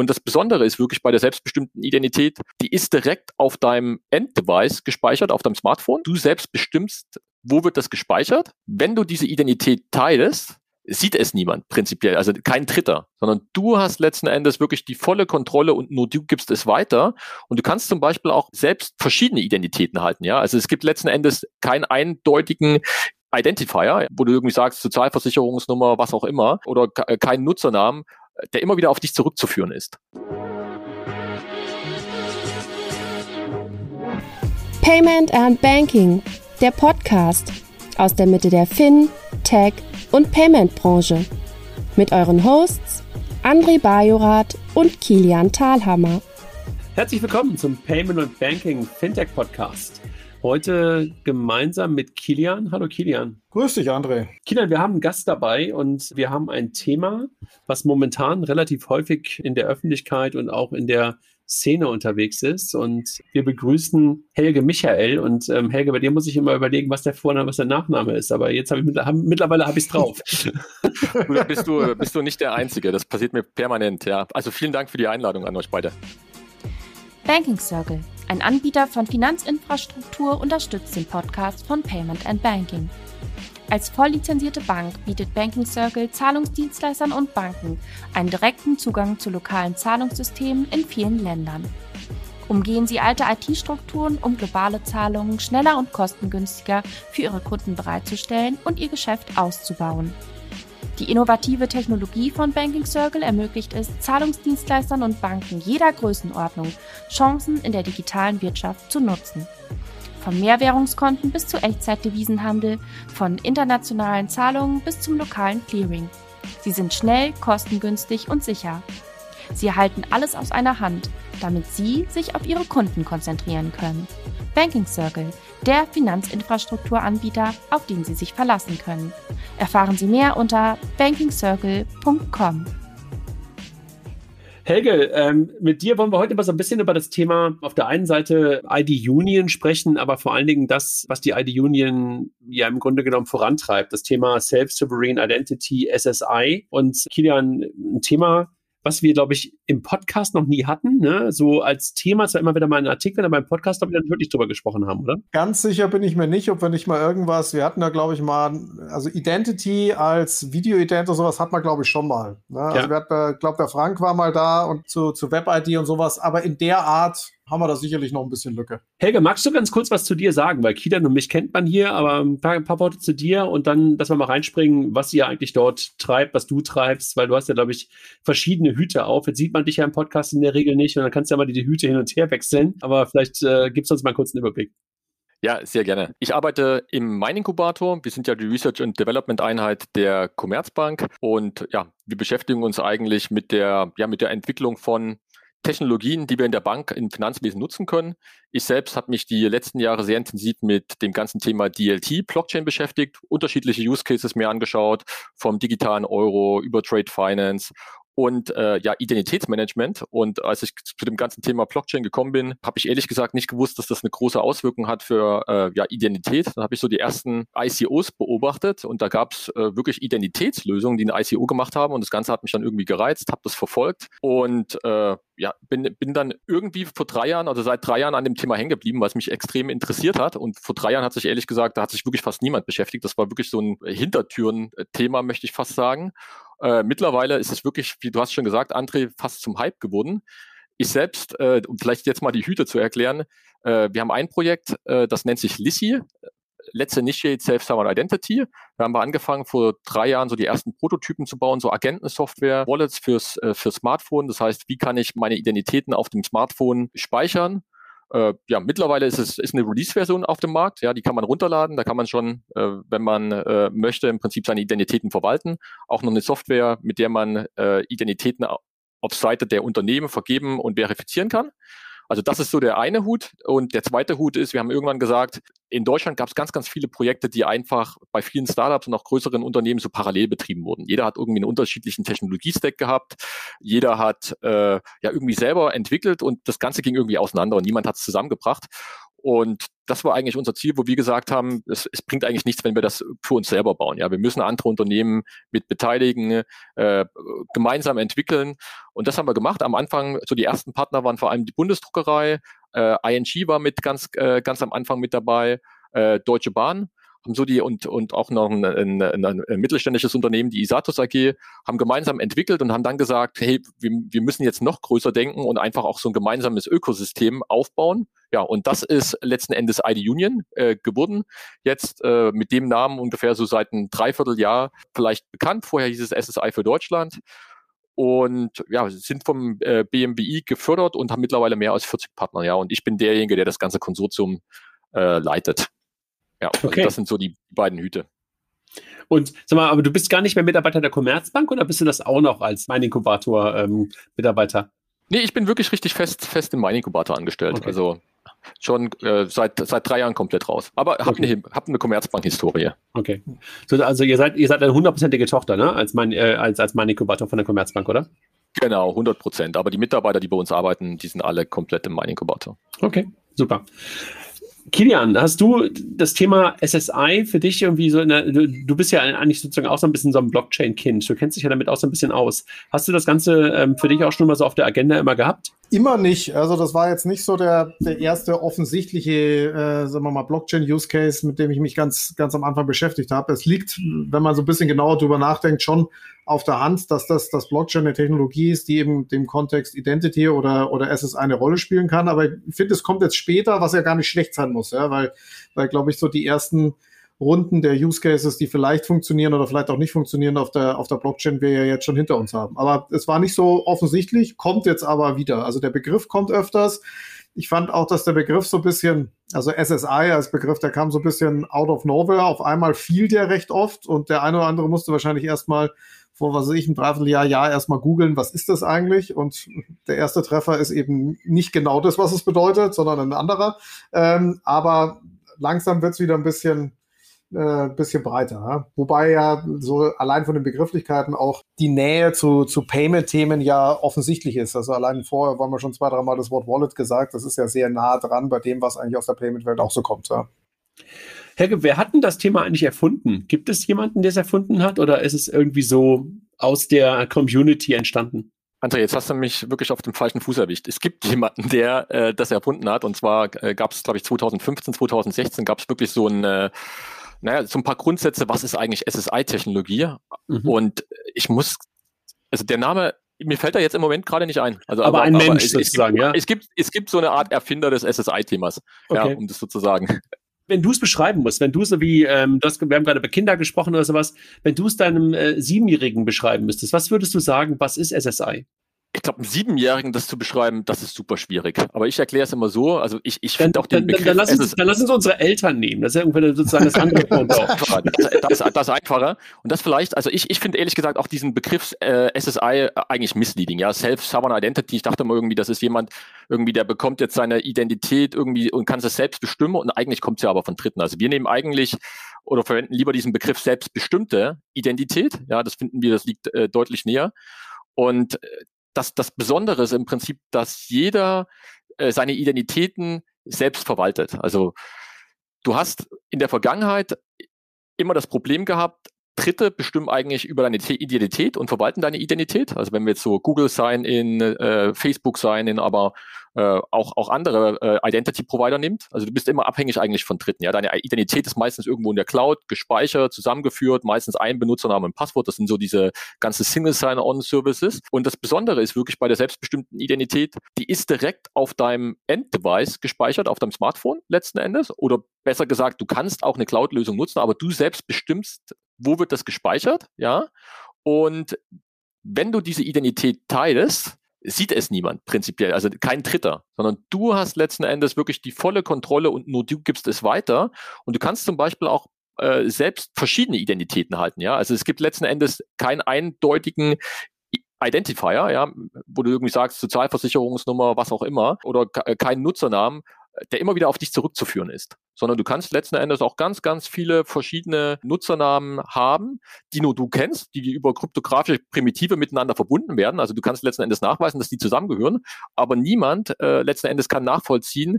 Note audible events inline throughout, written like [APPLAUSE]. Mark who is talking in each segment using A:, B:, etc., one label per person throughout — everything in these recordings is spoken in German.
A: Und das Besondere ist wirklich bei der selbstbestimmten Identität, die ist direkt auf deinem Enddevice gespeichert, auf deinem Smartphone. Du selbst bestimmst, wo wird das gespeichert. Wenn du diese Identität teilst, sieht es niemand prinzipiell, also kein Dritter, sondern du hast letzten Endes wirklich die volle Kontrolle und nur du gibst es weiter. Und du kannst zum Beispiel auch selbst verschiedene Identitäten halten, ja. Also es gibt letzten Endes keinen eindeutigen Identifier, wo du irgendwie sagst, Sozialversicherungsnummer, was auch immer, oder keinen Nutzernamen, der immer wieder auf dich zurückzuführen ist.
B: Payment and Banking, der Podcast aus der Mitte der Fin, Tech und Payment-Branche. Mit euren Hosts André Bajorath und Kilian Thalhammer.
C: Herzlich willkommen zum Payment und Banking Fintech Podcast. Heute gemeinsam mit Kilian. Hallo Kilian.
D: Grüß dich, André.
C: Kilian, wir haben einen Gast dabei und wir haben ein Thema, was momentan relativ häufig in der Öffentlichkeit und auch in der Szene unterwegs ist. Und wir begrüßen Helge Michael. Und ähm, Helge, bei dir muss ich immer überlegen, was der Vorname, was der Nachname ist. Aber jetzt habe ich hab, mittlerweile habe ich es drauf. [LAUGHS]
A: bist du, bist du nicht der Einzige. Das passiert mir permanent, ja. Also vielen Dank für die Einladung an euch beide.
B: Banking Circle, ein Anbieter von Finanzinfrastruktur, unterstützt den Podcast von Payment and Banking. Als volllizenzierte Bank bietet Banking Circle Zahlungsdienstleistern und Banken einen direkten Zugang zu lokalen Zahlungssystemen in vielen Ländern. Umgehen Sie alte IT-Strukturen, um globale Zahlungen schneller und kostengünstiger für Ihre Kunden bereitzustellen und Ihr Geschäft auszubauen. Die innovative Technologie von Banking Circle ermöglicht es Zahlungsdienstleistern und Banken jeder Größenordnung, Chancen in der digitalen Wirtschaft zu nutzen. Von Mehrwährungskonten bis zu Echtzeitdevisenhandel, von internationalen Zahlungen bis zum lokalen Clearing. Sie sind schnell, kostengünstig und sicher. Sie erhalten alles aus einer Hand, damit Sie sich auf Ihre Kunden konzentrieren können. Banking Circle, der Finanzinfrastrukturanbieter, auf den Sie sich verlassen können. Erfahren Sie mehr unter bankingcircle.com.
C: Helge, ähm, mit dir wollen wir heute mal so ein bisschen über das Thema auf der einen Seite ID Union sprechen, aber vor allen Dingen das, was die ID Union ja im Grunde genommen vorantreibt, das Thema Self-Sovereign Identity, SSI. Und Kilian, ein Thema, was wir, glaube ich, im Podcast noch nie hatten. Ne? So als Thema zwar immer wieder mal in Artikeln, aber im Podcast haben wir dann wirklich drüber gesprochen haben, oder?
D: Ganz sicher bin ich mir nicht, ob wir nicht mal irgendwas, wir hatten da, glaube ich, mal, also Identity als Video-Ident oder sowas hat man, glaube ich, schon mal. Ne? Also ja. wir ich glaube, der Frank war mal da und zu, zu Web-ID und sowas, aber in der Art haben wir da sicherlich noch ein bisschen Lücke.
C: Helge, magst du ganz kurz was zu dir sagen? Weil Kilian und mich kennt man hier, aber ein paar, ein paar, Worte zu dir und dann, dass wir mal reinspringen, was ihr eigentlich dort treibt, was du treibst, weil du hast ja, glaube ich, verschiedene Hüte auf. Jetzt sieht man dich ja im Podcast in der Regel nicht und dann kannst du ja mal die Hüte hin und her wechseln. Aber vielleicht äh, gibst du uns mal kurz einen Überblick.
A: Ja, sehr gerne. Ich arbeite im Mining-Inkubator. Wir sind ja die Research- und Development-Einheit der Commerzbank und ja, wir beschäftigen uns eigentlich mit der, ja, mit der Entwicklung von Technologien, die wir in der Bank, im Finanzwesen nutzen können. Ich selbst habe mich die letzten Jahre sehr intensiv mit dem ganzen Thema DLT, Blockchain beschäftigt, unterschiedliche Use Cases mir angeschaut, vom digitalen Euro über Trade Finance und äh, ja, Identitätsmanagement. Und als ich zu dem ganzen Thema Blockchain gekommen bin, habe ich ehrlich gesagt nicht gewusst, dass das eine große Auswirkung hat für äh, ja, Identität. Dann habe ich so die ersten ICOs beobachtet und da gab es äh, wirklich Identitätslösungen, die ein ICO gemacht haben und das Ganze hat mich dann irgendwie gereizt, habe das verfolgt und äh, ja, bin, bin dann irgendwie vor drei Jahren, also seit drei Jahren an dem Thema hängen geblieben, was mich extrem interessiert hat. Und vor drei Jahren hat sich ehrlich gesagt, da hat sich wirklich fast niemand beschäftigt. Das war wirklich so ein Hintertüren-Thema, möchte ich fast sagen. Äh, mittlerweile ist es wirklich, wie du hast schon gesagt, André, fast zum Hype geworden. Ich selbst, äh, um vielleicht jetzt mal die Hüte zu erklären, äh, wir haben ein Projekt, äh, das nennt sich Lissy, Let's Initiate Self-Sovereign Identity. Da haben wir angefangen, vor drei Jahren so die ersten Prototypen zu bauen, so Agentensoftware, Wallets fürs, äh, fürs Smartphone. Das heißt, wie kann ich meine Identitäten auf dem Smartphone speichern? Äh, ja, mittlerweile ist es ist eine Release-Version auf dem Markt. Ja, die kann man runterladen. Da kann man schon, äh, wenn man äh, möchte, im Prinzip seine Identitäten verwalten. Auch noch eine Software, mit der man äh, Identitäten auf Seite der Unternehmen vergeben und verifizieren kann. Also das ist so der eine Hut. Und der zweite Hut ist, wir haben irgendwann gesagt, in Deutschland gab es ganz, ganz viele Projekte, die einfach bei vielen Startups und auch größeren Unternehmen so parallel betrieben wurden. Jeder hat irgendwie einen unterschiedlichen Technologiestack gehabt. Jeder hat äh, ja irgendwie selber entwickelt und das Ganze ging irgendwie auseinander und niemand hat es zusammengebracht. Und das war eigentlich unser Ziel, wo wir gesagt haben, es, es bringt eigentlich nichts, wenn wir das für uns selber bauen. Ja, wir müssen andere Unternehmen mit beteiligen, äh, gemeinsam entwickeln. Und das haben wir gemacht. Am Anfang, so die ersten Partner waren vor allem die Bundesdruckerei, äh, ING war mit ganz, äh, ganz am Anfang mit dabei, äh, Deutsche Bahn haben so die und, und auch noch ein, ein, ein, ein mittelständisches Unternehmen, die Isatus AG, haben gemeinsam entwickelt und haben dann gesagt, hey, wir, wir müssen jetzt noch größer denken und einfach auch so ein gemeinsames Ökosystem aufbauen. Ja, und das ist letzten Endes ID Union äh, geworden. Jetzt äh, mit dem Namen ungefähr so seit einem Dreivierteljahr vielleicht bekannt. Vorher hieß es SSI für Deutschland und ja, sind vom äh, BMWI gefördert und haben mittlerweile mehr als 40 Partner, ja. Und ich bin derjenige, der das ganze Konsortium äh, leitet. Ja, also okay. das sind so die beiden Hüte.
C: Und sag mal, aber du bist gar nicht mehr Mitarbeiter der Commerzbank oder bist du das auch noch als Mein Inkubator ähm, Mitarbeiter?
A: Nee, ich bin wirklich richtig fest, fest im Mein Inkubator angestellt. Okay. Also schon äh, seit, seit drei Jahren komplett raus. Aber hab okay. eine, hab eine Commerzbank-Historie.
C: Okay. So, also ihr seid, ihr seid eine hundertprozentige Tochter, ne? Als mein, äh, als, als mein Inkubator von der Commerzbank, oder?
A: Genau, 100 Prozent. Aber die Mitarbeiter, die bei uns arbeiten, die sind alle komplett im Mein Inkubator.
C: Okay, super. Kilian, hast du das Thema SSI für dich irgendwie so, der, du, du, bist ja eigentlich sozusagen auch so ein bisschen so ein Blockchain-Kind. Du kennst dich ja damit auch so ein bisschen aus. Hast du das Ganze ähm, für dich auch schon mal so auf der Agenda immer gehabt?
D: Immer nicht. Also das war jetzt nicht so der, der erste offensichtliche, äh, sagen wir mal, Blockchain-Use-Case, mit dem ich mich ganz, ganz am Anfang beschäftigt habe. Es liegt, wenn man so ein bisschen genauer drüber nachdenkt, schon auf der Hand, dass das, das Blockchain eine Technologie ist, die eben dem Kontext Identity oder, oder SSI eine Rolle spielen kann. Aber ich finde, es kommt jetzt später, was ja gar nicht schlecht sein muss, ja, weil, weil glaube ich, so die ersten Runden der Use Cases, die vielleicht funktionieren oder vielleicht auch nicht funktionieren auf der, auf der Blockchain, wir ja jetzt schon hinter uns haben. Aber es war nicht so offensichtlich, kommt jetzt aber wieder. Also der Begriff kommt öfters. Ich fand auch, dass der Begriff so ein bisschen, also SSI als Begriff, der kam so ein bisschen out of nowhere. Auf einmal fiel der recht oft und der eine oder andere musste wahrscheinlich erstmal vor, was weiß ich, ein Dreivierteljahr, Jahr erstmal googeln, was ist das eigentlich? Und der erste Treffer ist eben nicht genau das, was es bedeutet, sondern ein anderer. Ähm, aber langsam wird es wieder ein bisschen, äh, bisschen breiter. Ja? Wobei ja so allein von den Begrifflichkeiten auch die Nähe zu, zu Payment-Themen ja offensichtlich ist. Also allein vorher waren wir schon zwei, dreimal das Wort Wallet gesagt. Das ist ja sehr nah dran bei dem, was eigentlich aus der Payment-Welt auch so kommt. Ja?
C: Helge, wer hat denn das Thema eigentlich erfunden? Gibt es jemanden, der es erfunden hat oder ist es irgendwie so aus der Community entstanden?
A: André, jetzt hast du mich wirklich auf dem falschen Fuß erwischt. Es gibt jemanden, der äh, das erfunden hat. Und zwar äh, gab es, glaube ich, 2015, 2016 gab es wirklich so ein, äh, naja, so ein paar Grundsätze, was ist eigentlich SSI-Technologie? Mhm. Und ich muss, also der Name, mir fällt da jetzt im Moment gerade nicht ein. Also,
C: aber, aber ein Mensch aber es, sozusagen,
A: es
C: gibt,
A: ja. Es gibt, es gibt so eine Art Erfinder des SSI-Themas, okay. ja, um das sozusagen
C: wenn du es beschreiben musst, wenn du so wie, ähm, das, wir haben gerade über Kinder gesprochen oder sowas, wenn du es deinem äh, Siebenjährigen beschreiben müsstest, was würdest du sagen, was ist SSI?
A: Ich glaube, einem Siebenjährigen das zu beschreiben, das ist super schwierig. Aber ich erkläre es immer so. Also ich, ich finde auch den
C: Begriff. Dann, dann, lass uns, dann lass uns unsere Eltern nehmen. Das ist ja irgendwie sozusagen das andere [LAUGHS] auch.
A: Das, das, das ist einfacher. Und das vielleicht, also ich, ich finde ehrlich gesagt auch diesen Begriff äh, SSI eigentlich misleading. Ja, Self-Sovereign Identity. Ich dachte immer irgendwie, das ist jemand irgendwie, der bekommt jetzt seine Identität irgendwie und kann es selbst bestimmen. Und eigentlich kommt es ja aber von Dritten. Also wir nehmen eigentlich oder verwenden lieber diesen Begriff selbstbestimmte Identität. Ja, das finden wir, das liegt äh, deutlich näher. Und äh, das, das Besondere ist im Prinzip, dass jeder äh, seine Identitäten selbst verwaltet. Also du hast in der Vergangenheit immer das Problem gehabt, Dritte bestimmen eigentlich über deine Identität und verwalten deine Identität. Also wenn wir jetzt so Google Sign-in, äh, Facebook Sign-in, aber äh, auch, auch andere äh, Identity-Provider nimmt. Also du bist immer abhängig eigentlich von Dritten. Ja, deine Identität ist meistens irgendwo in der Cloud gespeichert, zusammengeführt, meistens ein Benutzername und Passwort. Das sind so diese ganze Single Sign-on-Services. Und das Besondere ist wirklich bei der selbstbestimmten Identität, die ist direkt auf deinem Enddevice gespeichert, auf deinem Smartphone letzten Endes. Oder besser gesagt, du kannst auch eine Cloud-Lösung nutzen, aber du selbst bestimmst, wo wird das gespeichert, ja. Und wenn du diese Identität teilst, sieht es niemand prinzipiell, also kein Dritter, sondern du hast letzten Endes wirklich die volle Kontrolle und nur du gibst es weiter. Und du kannst zum Beispiel auch äh, selbst verschiedene Identitäten halten, ja. Also es gibt letzten Endes keinen eindeutigen Identifier, ja, wo du irgendwie sagst, Sozialversicherungsnummer, was auch immer, oder keinen Nutzernamen, der immer wieder auf dich zurückzuführen ist, sondern du kannst letzten Endes auch ganz, ganz viele verschiedene Nutzernamen haben, die nur du kennst, die über kryptografische Primitive miteinander verbunden werden. Also du kannst letzten Endes nachweisen, dass die zusammengehören, aber niemand äh, letzten Endes kann nachvollziehen,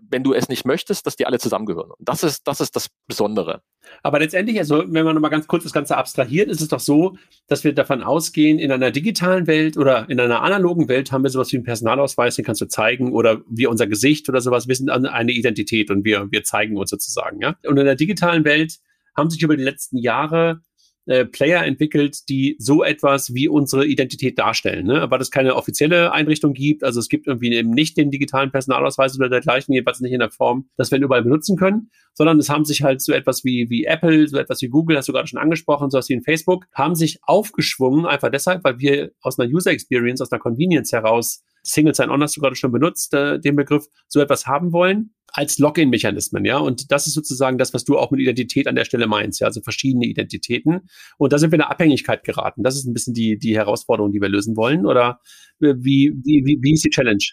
A: wenn du es nicht möchtest, dass die alle zusammengehören. Und das ist, das ist das Besondere.
C: Aber letztendlich, also wenn man nochmal ganz kurz das Ganze abstrahiert, ist es doch so, dass wir davon ausgehen, in einer digitalen Welt oder in einer analogen Welt haben wir sowas wie einen Personalausweis, den kannst du zeigen oder wie unser Gesicht oder sowas. Wir sind eine Identität und wir, wir zeigen uns sozusagen, ja. Und in der digitalen Welt haben sich über die letzten Jahre äh, Player entwickelt, die so etwas wie unsere Identität darstellen. Ne? Aber das keine offizielle Einrichtung gibt. Also es gibt irgendwie eben nicht den digitalen Personalausweis oder dergleichen, jedenfalls nicht in der Form, dass wir ihn überall benutzen können, sondern es haben sich halt so etwas wie, wie Apple, so etwas wie Google, hast du gerade schon angesprochen, so etwas wie in Facebook, haben sich aufgeschwungen, einfach deshalb, weil wir aus einer User Experience, aus einer Convenience heraus Single Sign-On hast du gerade schon benutzt, äh, den Begriff, so etwas haben wollen als Login-Mechanismen, ja. Und das ist sozusagen das, was du auch mit Identität an der Stelle meinst, ja. Also verschiedene Identitäten. Und da sind wir in eine Abhängigkeit geraten. Das ist ein bisschen die, die Herausforderung, die wir lösen wollen. Oder äh, wie, wie, wie, wie ist die Challenge?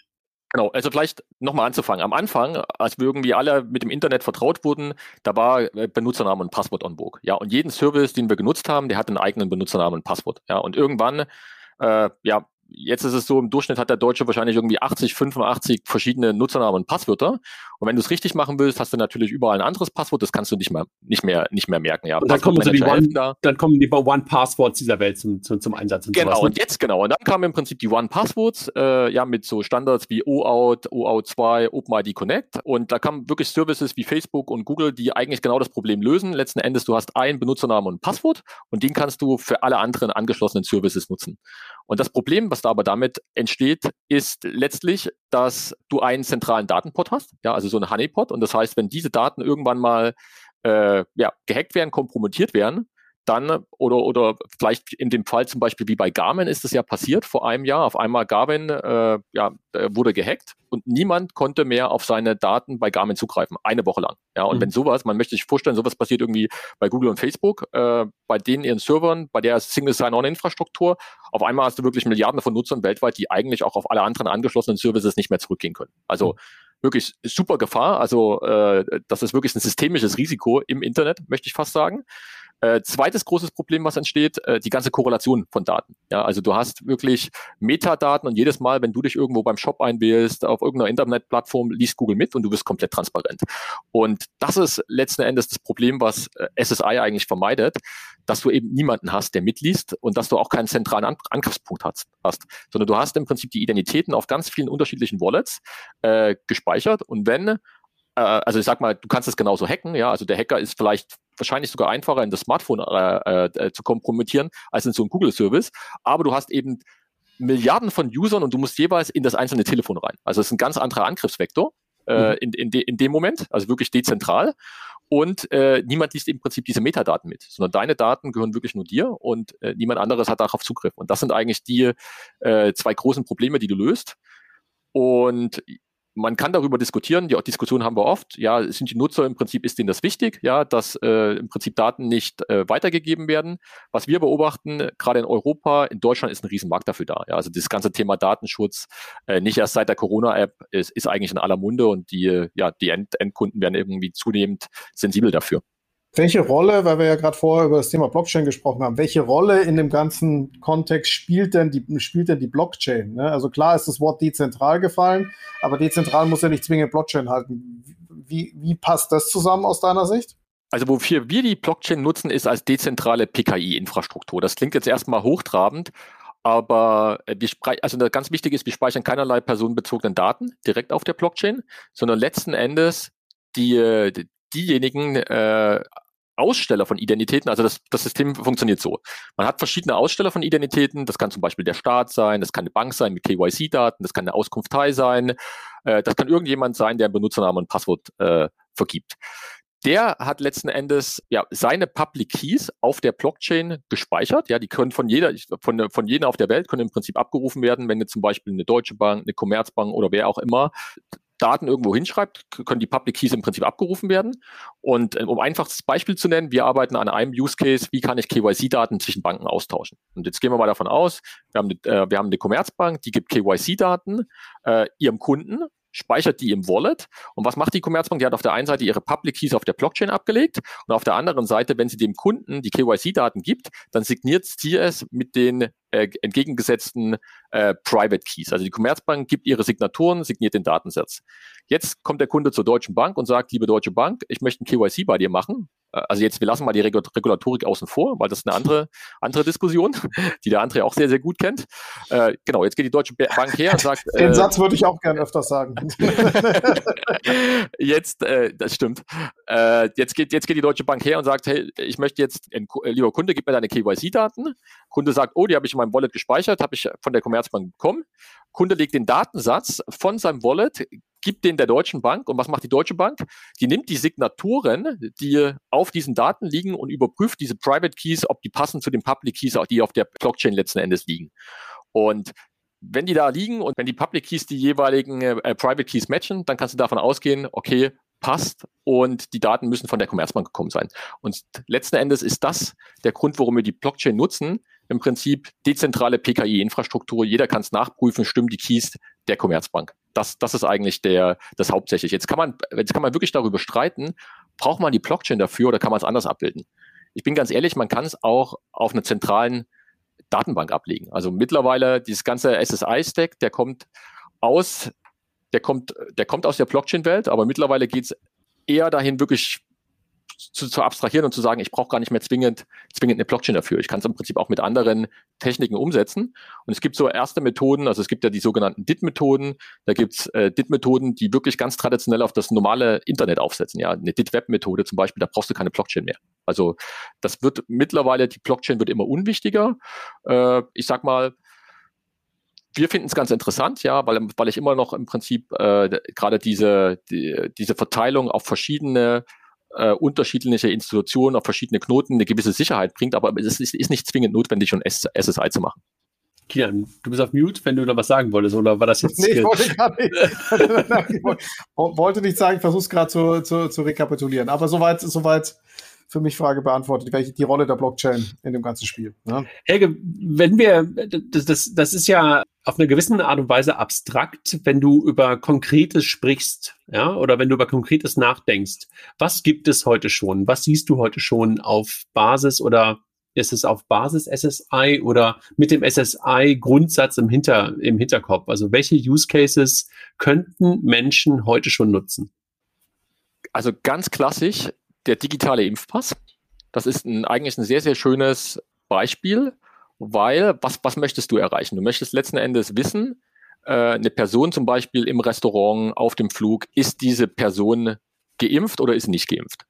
A: Genau, also vielleicht nochmal anzufangen. Am Anfang, als wir irgendwie alle mit dem Internet vertraut wurden, da war äh, Benutzername und Passwort on Book. Ja, und jeden Service, den wir genutzt haben, der hat einen eigenen Benutzernamen und Passwort. Ja, und irgendwann äh, ja, jetzt ist es so, im Durchschnitt hat der Deutsche wahrscheinlich irgendwie 80, 85 verschiedene Nutzernamen und Passwörter. Und wenn du es richtig machen willst, hast du natürlich überall ein anderes Passwort, das kannst du nicht mehr, nicht mehr, nicht mehr merken. Ja,
C: und dann kommen, so die One, da. dann kommen die One-Passwords dieser Welt zum, zum, zum Einsatz.
A: Und genau, sowas, ne? und jetzt genau. Und dann kamen im Prinzip die One-Passwords, äh, ja, mit so Standards wie OAuth, OAuth2, OpenID Connect. Und da kamen wirklich Services wie Facebook und Google, die eigentlich genau das Problem lösen. Letzten Endes, du hast einen Benutzernamen und ein Passwort und den kannst du für alle anderen angeschlossenen Services nutzen. Und das Problem, was da aber damit entsteht, ist letztlich, dass du einen zentralen Datenpot hast, ja, also so ein Honeypot. Und das heißt, wenn diese Daten irgendwann mal äh, ja, gehackt werden, kompromittiert werden, dann oder oder vielleicht in dem Fall zum Beispiel wie bei Garmin ist es ja passiert vor einem Jahr. Auf einmal Garmin äh, ja, wurde gehackt und niemand konnte mehr auf seine Daten bei Garmin zugreifen, eine Woche lang. Ja, und mhm. wenn sowas, man möchte sich vorstellen, sowas passiert irgendwie bei Google und Facebook, äh, bei denen ihren Servern, bei der Single Sign-On-Infrastruktur, auf einmal hast du wirklich Milliarden von Nutzern weltweit, die eigentlich auch auf alle anderen angeschlossenen Services nicht mehr zurückgehen können. Also mhm wirklich super Gefahr. Also äh, das ist wirklich ein systemisches Risiko im Internet, möchte ich fast sagen. Äh, zweites großes Problem, was entsteht, äh, die ganze Korrelation von Daten. Ja, also du hast wirklich Metadaten und jedes Mal, wenn du dich irgendwo beim Shop einwählst, auf irgendeiner Internetplattform, liest Google mit und du bist komplett transparent. Und das ist letzten Endes das Problem, was äh, SSI eigentlich vermeidet, dass du eben niemanden hast, der mitliest und dass du auch keinen zentralen An Angriffspunkt hast, hast, sondern du hast im Prinzip die Identitäten auf ganz vielen unterschiedlichen Wallets äh, gespeichert und wenn äh, also ich sag mal, du kannst es genauso hacken, ja, also der Hacker ist vielleicht wahrscheinlich sogar einfacher in das Smartphone äh, äh, zu kompromittieren als in so einem Google-Service, aber du hast eben Milliarden von Usern und du musst jeweils in das einzelne Telefon rein. Also es ist ein ganz anderer Angriffsvektor äh, mhm. in, in, de, in dem Moment, also wirklich dezentral. Und äh, niemand liest im Prinzip diese Metadaten mit, sondern deine Daten gehören wirklich nur dir und äh, niemand anderes hat darauf Zugriff. Und das sind eigentlich die äh, zwei großen Probleme, die du löst. Und man kann darüber diskutieren, die Diskussion haben wir oft, ja, sind die Nutzer im Prinzip, ist denen das wichtig, ja, dass äh, im Prinzip Daten nicht äh, weitergegeben werden. Was wir beobachten, gerade in Europa, in Deutschland ist ein Riesenmarkt dafür da. Ja, also das ganze Thema Datenschutz, äh, nicht erst seit der Corona-App, ist, ist eigentlich in aller Munde und die, ja, die End Endkunden werden irgendwie zunehmend sensibel dafür.
D: Welche Rolle, weil wir ja gerade vorher über das Thema Blockchain gesprochen haben, welche Rolle in dem ganzen Kontext spielt denn die, spielt denn die Blockchain? Ne? Also klar ist das Wort dezentral gefallen, aber dezentral muss ja nicht zwingend Blockchain halten. Wie, wie passt das zusammen aus deiner Sicht?
A: Also wofür wir die Blockchain nutzen, ist als dezentrale PKI-Infrastruktur. Das klingt jetzt erstmal hochtrabend, aber wir also ganz wichtig ist, wir speichern keinerlei personenbezogenen Daten direkt auf der Blockchain, sondern letzten Endes die, diejenigen äh, Aussteller von Identitäten, also das, das System funktioniert so. Man hat verschiedene Aussteller von Identitäten, das kann zum Beispiel der Staat sein, das kann eine Bank sein mit KYC-Daten, das kann eine Auskunftei sein, äh, das kann irgendjemand sein, der Benutzernamen und Passwort äh, vergibt. Der hat letzten Endes ja seine Public Keys auf der Blockchain gespeichert. Ja, die können von jeder, von, von jedem auf der Welt können im Prinzip abgerufen werden, wenn jetzt zum Beispiel eine Deutsche Bank, eine Commerzbank oder wer auch immer Daten irgendwo hinschreibt, können die Public Keys im Prinzip abgerufen werden. Und äh, um einfaches Beispiel zu nennen, wir arbeiten an einem Use Case, wie kann ich KYC-Daten zwischen Banken austauschen. Und jetzt gehen wir mal davon aus, wir haben, äh, wir haben eine Commerzbank, die gibt KYC-Daten äh, ihrem Kunden, speichert die im Wallet. Und was macht die Commerzbank? Die hat auf der einen Seite ihre Public Keys auf der Blockchain abgelegt und auf der anderen Seite, wenn sie dem Kunden die KYC-Daten gibt, dann signiert sie es mit den äh, entgegengesetzten äh, Private Keys. Also die Commerzbank gibt ihre Signaturen, signiert den Datensatz. Jetzt kommt der Kunde zur Deutschen Bank und sagt, liebe Deutsche Bank, ich möchte ein KYC bei dir machen. Äh, also jetzt, wir lassen mal die Regulatorik außen vor, weil das ist eine andere, [LAUGHS] andere Diskussion, [LAUGHS] die der andere auch sehr, sehr gut kennt. Äh, genau, jetzt geht die Deutsche Bank her und sagt.
D: Den äh, Satz würde ich auch gern öfters sagen. [LAUGHS]
A: jetzt, äh, das stimmt. Äh, jetzt, geht, jetzt geht die Deutsche Bank her und sagt, hey, ich möchte jetzt, ein, lieber Kunde, gib mir deine KYC-Daten. Kunde sagt, oh, die habe ich in meinem Wallet gespeichert, habe ich von der Commerzbank bekommen. Kunde legt den Datensatz von seinem Wallet, gibt den der Deutschen Bank. Und was macht die Deutsche Bank? Die nimmt die Signaturen, die auf diesen Daten liegen und überprüft diese Private Keys, ob die passen zu den Public Keys, die auf der Blockchain letzten Endes liegen. Und wenn die da liegen und wenn die Public Keys die jeweiligen äh, Private Keys matchen, dann kannst du davon ausgehen, okay, passt und die Daten müssen von der Commerzbank gekommen sein. Und letzten Endes ist das der Grund, warum wir die Blockchain nutzen, im Prinzip dezentrale PKI-Infrastruktur. Jeder kann es nachprüfen, stimmen die Keys der Commerzbank. Das, das ist eigentlich der, das hauptsächlich. Jetzt kann man, jetzt kann man wirklich darüber streiten, braucht man die Blockchain dafür oder kann man es anders abbilden? Ich bin ganz ehrlich, man kann es auch auf einer zentralen Datenbank ablegen. Also mittlerweile dieses ganze SSI-Stack, der kommt aus, der kommt, der kommt aus der Blockchain-Welt, aber mittlerweile geht es eher dahin, wirklich zu, zu abstrahieren und zu sagen, ich brauche gar nicht mehr zwingend, zwingend eine Blockchain dafür. Ich kann es im Prinzip auch mit anderen Techniken umsetzen. Und es gibt so erste Methoden, also es gibt ja die sogenannten DIT-Methoden, da gibt's äh, DIT-Methoden, die wirklich ganz traditionell auf das normale Internet aufsetzen. Ja, eine DIT-Web-Methode zum Beispiel, da brauchst du keine Blockchain mehr. Also das wird mittlerweile, die Blockchain wird immer unwichtiger. Äh, ich sag mal, wir finden es ganz interessant, ja, weil, weil ich immer noch im Prinzip äh, gerade diese, die, diese Verteilung auf verschiedene äh, unterschiedliche Institutionen auf verschiedene Knoten eine gewisse Sicherheit bringt, aber es ist, ist nicht zwingend notwendig, schon SSI zu machen.
C: Kian, du bist auf Mute, wenn du noch was sagen wolltest, oder war das jetzt? Nee, ich wollte gar
D: nicht. [LAUGHS] ich wollte nicht sagen, ich versuche es gerade zu, zu, zu rekapitulieren. Aber soweit, soweit für mich Frage beantwortet, welche die Rolle der Blockchain in dem ganzen Spiel.
C: Ne? Helge, wenn wir, das, das, das ist ja auf eine gewisse Art und Weise abstrakt, wenn du über Konkretes sprichst, ja, oder wenn du über Konkretes nachdenkst. Was gibt es heute schon? Was siehst du heute schon auf Basis oder ist es auf Basis SSI oder mit dem SSI-Grundsatz im, Hinter, im Hinterkopf? Also welche Use Cases könnten Menschen heute schon nutzen?
A: Also ganz klassisch der digitale Impfpass. Das ist ein, eigentlich ein sehr, sehr schönes Beispiel, weil was, was möchtest du erreichen? Du möchtest letzten Endes wissen, äh, eine Person zum Beispiel im Restaurant, auf dem Flug, ist diese Person geimpft oder ist nicht geimpft?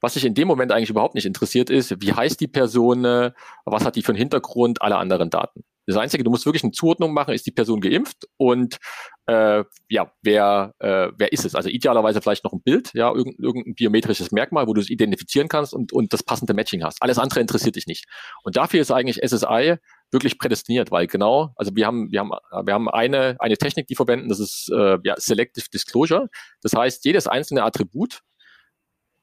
A: Was sich in dem Moment eigentlich überhaupt nicht interessiert ist, wie heißt die Person, was hat die für einen Hintergrund, alle anderen Daten. Das Einzige, du musst wirklich eine Zuordnung machen, ist die Person geimpft und äh, ja, wer, äh, wer ist es? Also idealerweise vielleicht noch ein Bild, ja, irgendein, irgendein biometrisches Merkmal, wo du es identifizieren kannst und, und das passende Matching hast. Alles andere interessiert dich nicht. Und dafür ist eigentlich SSI wirklich prädestiniert, weil genau, also wir haben, wir haben, wir haben eine, eine Technik, die verwenden, das ist äh, ja, Selective Disclosure. Das heißt, jedes einzelne Attribut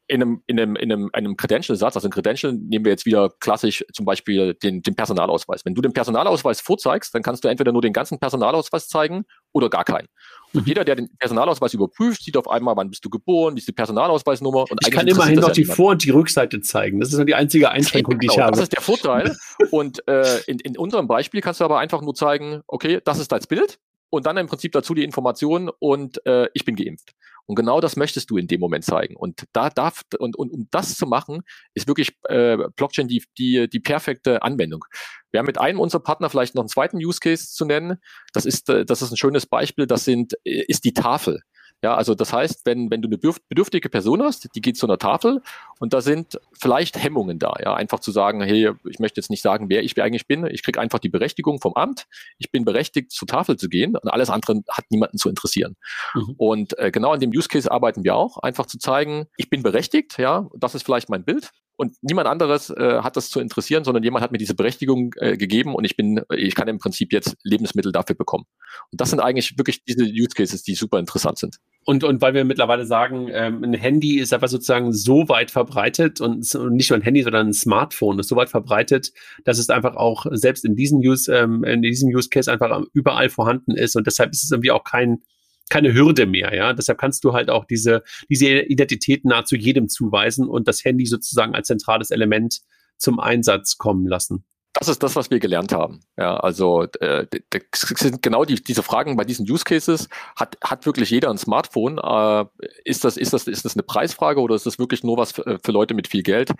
A: in einem, in einem, in einem, einem Credential-Satz, also ein Credential nehmen wir jetzt wieder klassisch zum Beispiel den, den Personalausweis. Wenn du den Personalausweis vorzeigst, dann kannst du entweder nur den ganzen Personalausweis zeigen oder gar keinen. Und mhm. jeder, der den Personalausweis überprüft, sieht auf einmal, wann bist du geboren, wie ist die Personalausweisnummer. Und
C: ich kann immerhin noch die Vor- und die Rückseite zeigen. Das ist nur die einzige [LAUGHS] Einschränkung, die ich genau, habe.
A: Das ist der Vorteil. und äh, in, in unserem Beispiel kannst du aber einfach nur zeigen, okay, das ist das Bild und dann im Prinzip dazu die Information und äh, ich bin geimpft. Und genau das möchtest du in dem Moment zeigen. Und da darf und, und um das zu machen, ist wirklich äh, Blockchain die, die, die perfekte Anwendung. Wir haben mit einem unserer Partner vielleicht noch einen zweiten Use Case zu nennen. Das ist, äh, das ist ein schönes Beispiel. Das sind, äh, ist die Tafel. Ja, also das heißt, wenn, wenn du eine bedürftige Person hast, die geht zu einer Tafel und da sind vielleicht Hemmungen da, ja, einfach zu sagen, hey, ich möchte jetzt nicht sagen, wer ich eigentlich bin, ich kriege einfach die Berechtigung vom Amt, ich bin berechtigt, zur Tafel zu gehen und alles andere hat niemanden zu interessieren. Mhm. Und äh, genau an dem Use Case arbeiten wir auch, einfach zu zeigen, ich bin berechtigt, ja, das ist vielleicht mein Bild, und niemand anderes äh, hat das zu interessieren, sondern jemand hat mir diese Berechtigung äh, gegeben und ich bin, ich kann im Prinzip jetzt Lebensmittel dafür bekommen. Und das sind eigentlich wirklich diese Use Cases, die super interessant sind.
C: Und, und weil wir mittlerweile sagen, ähm, ein Handy ist einfach sozusagen so weit verbreitet und nicht nur ein Handy, sondern ein Smartphone ist so weit verbreitet, dass es einfach auch selbst in diesem Use, ähm, in diesem Use Case einfach überall vorhanden ist und deshalb ist es irgendwie auch kein keine Hürde mehr, ja. Deshalb kannst du halt auch diese, diese Identität nahezu jedem zuweisen und das Handy sozusagen als zentrales Element zum Einsatz kommen lassen.
A: das ist das, was wir gelernt haben. Ja, also äh, sind genau die, diese Fragen bei diesen Use Cases. Hat, hat wirklich jeder ein Smartphone? Äh, ist, das, ist, das, ist das eine Preisfrage oder ist das wirklich nur was für, für Leute mit viel Geld?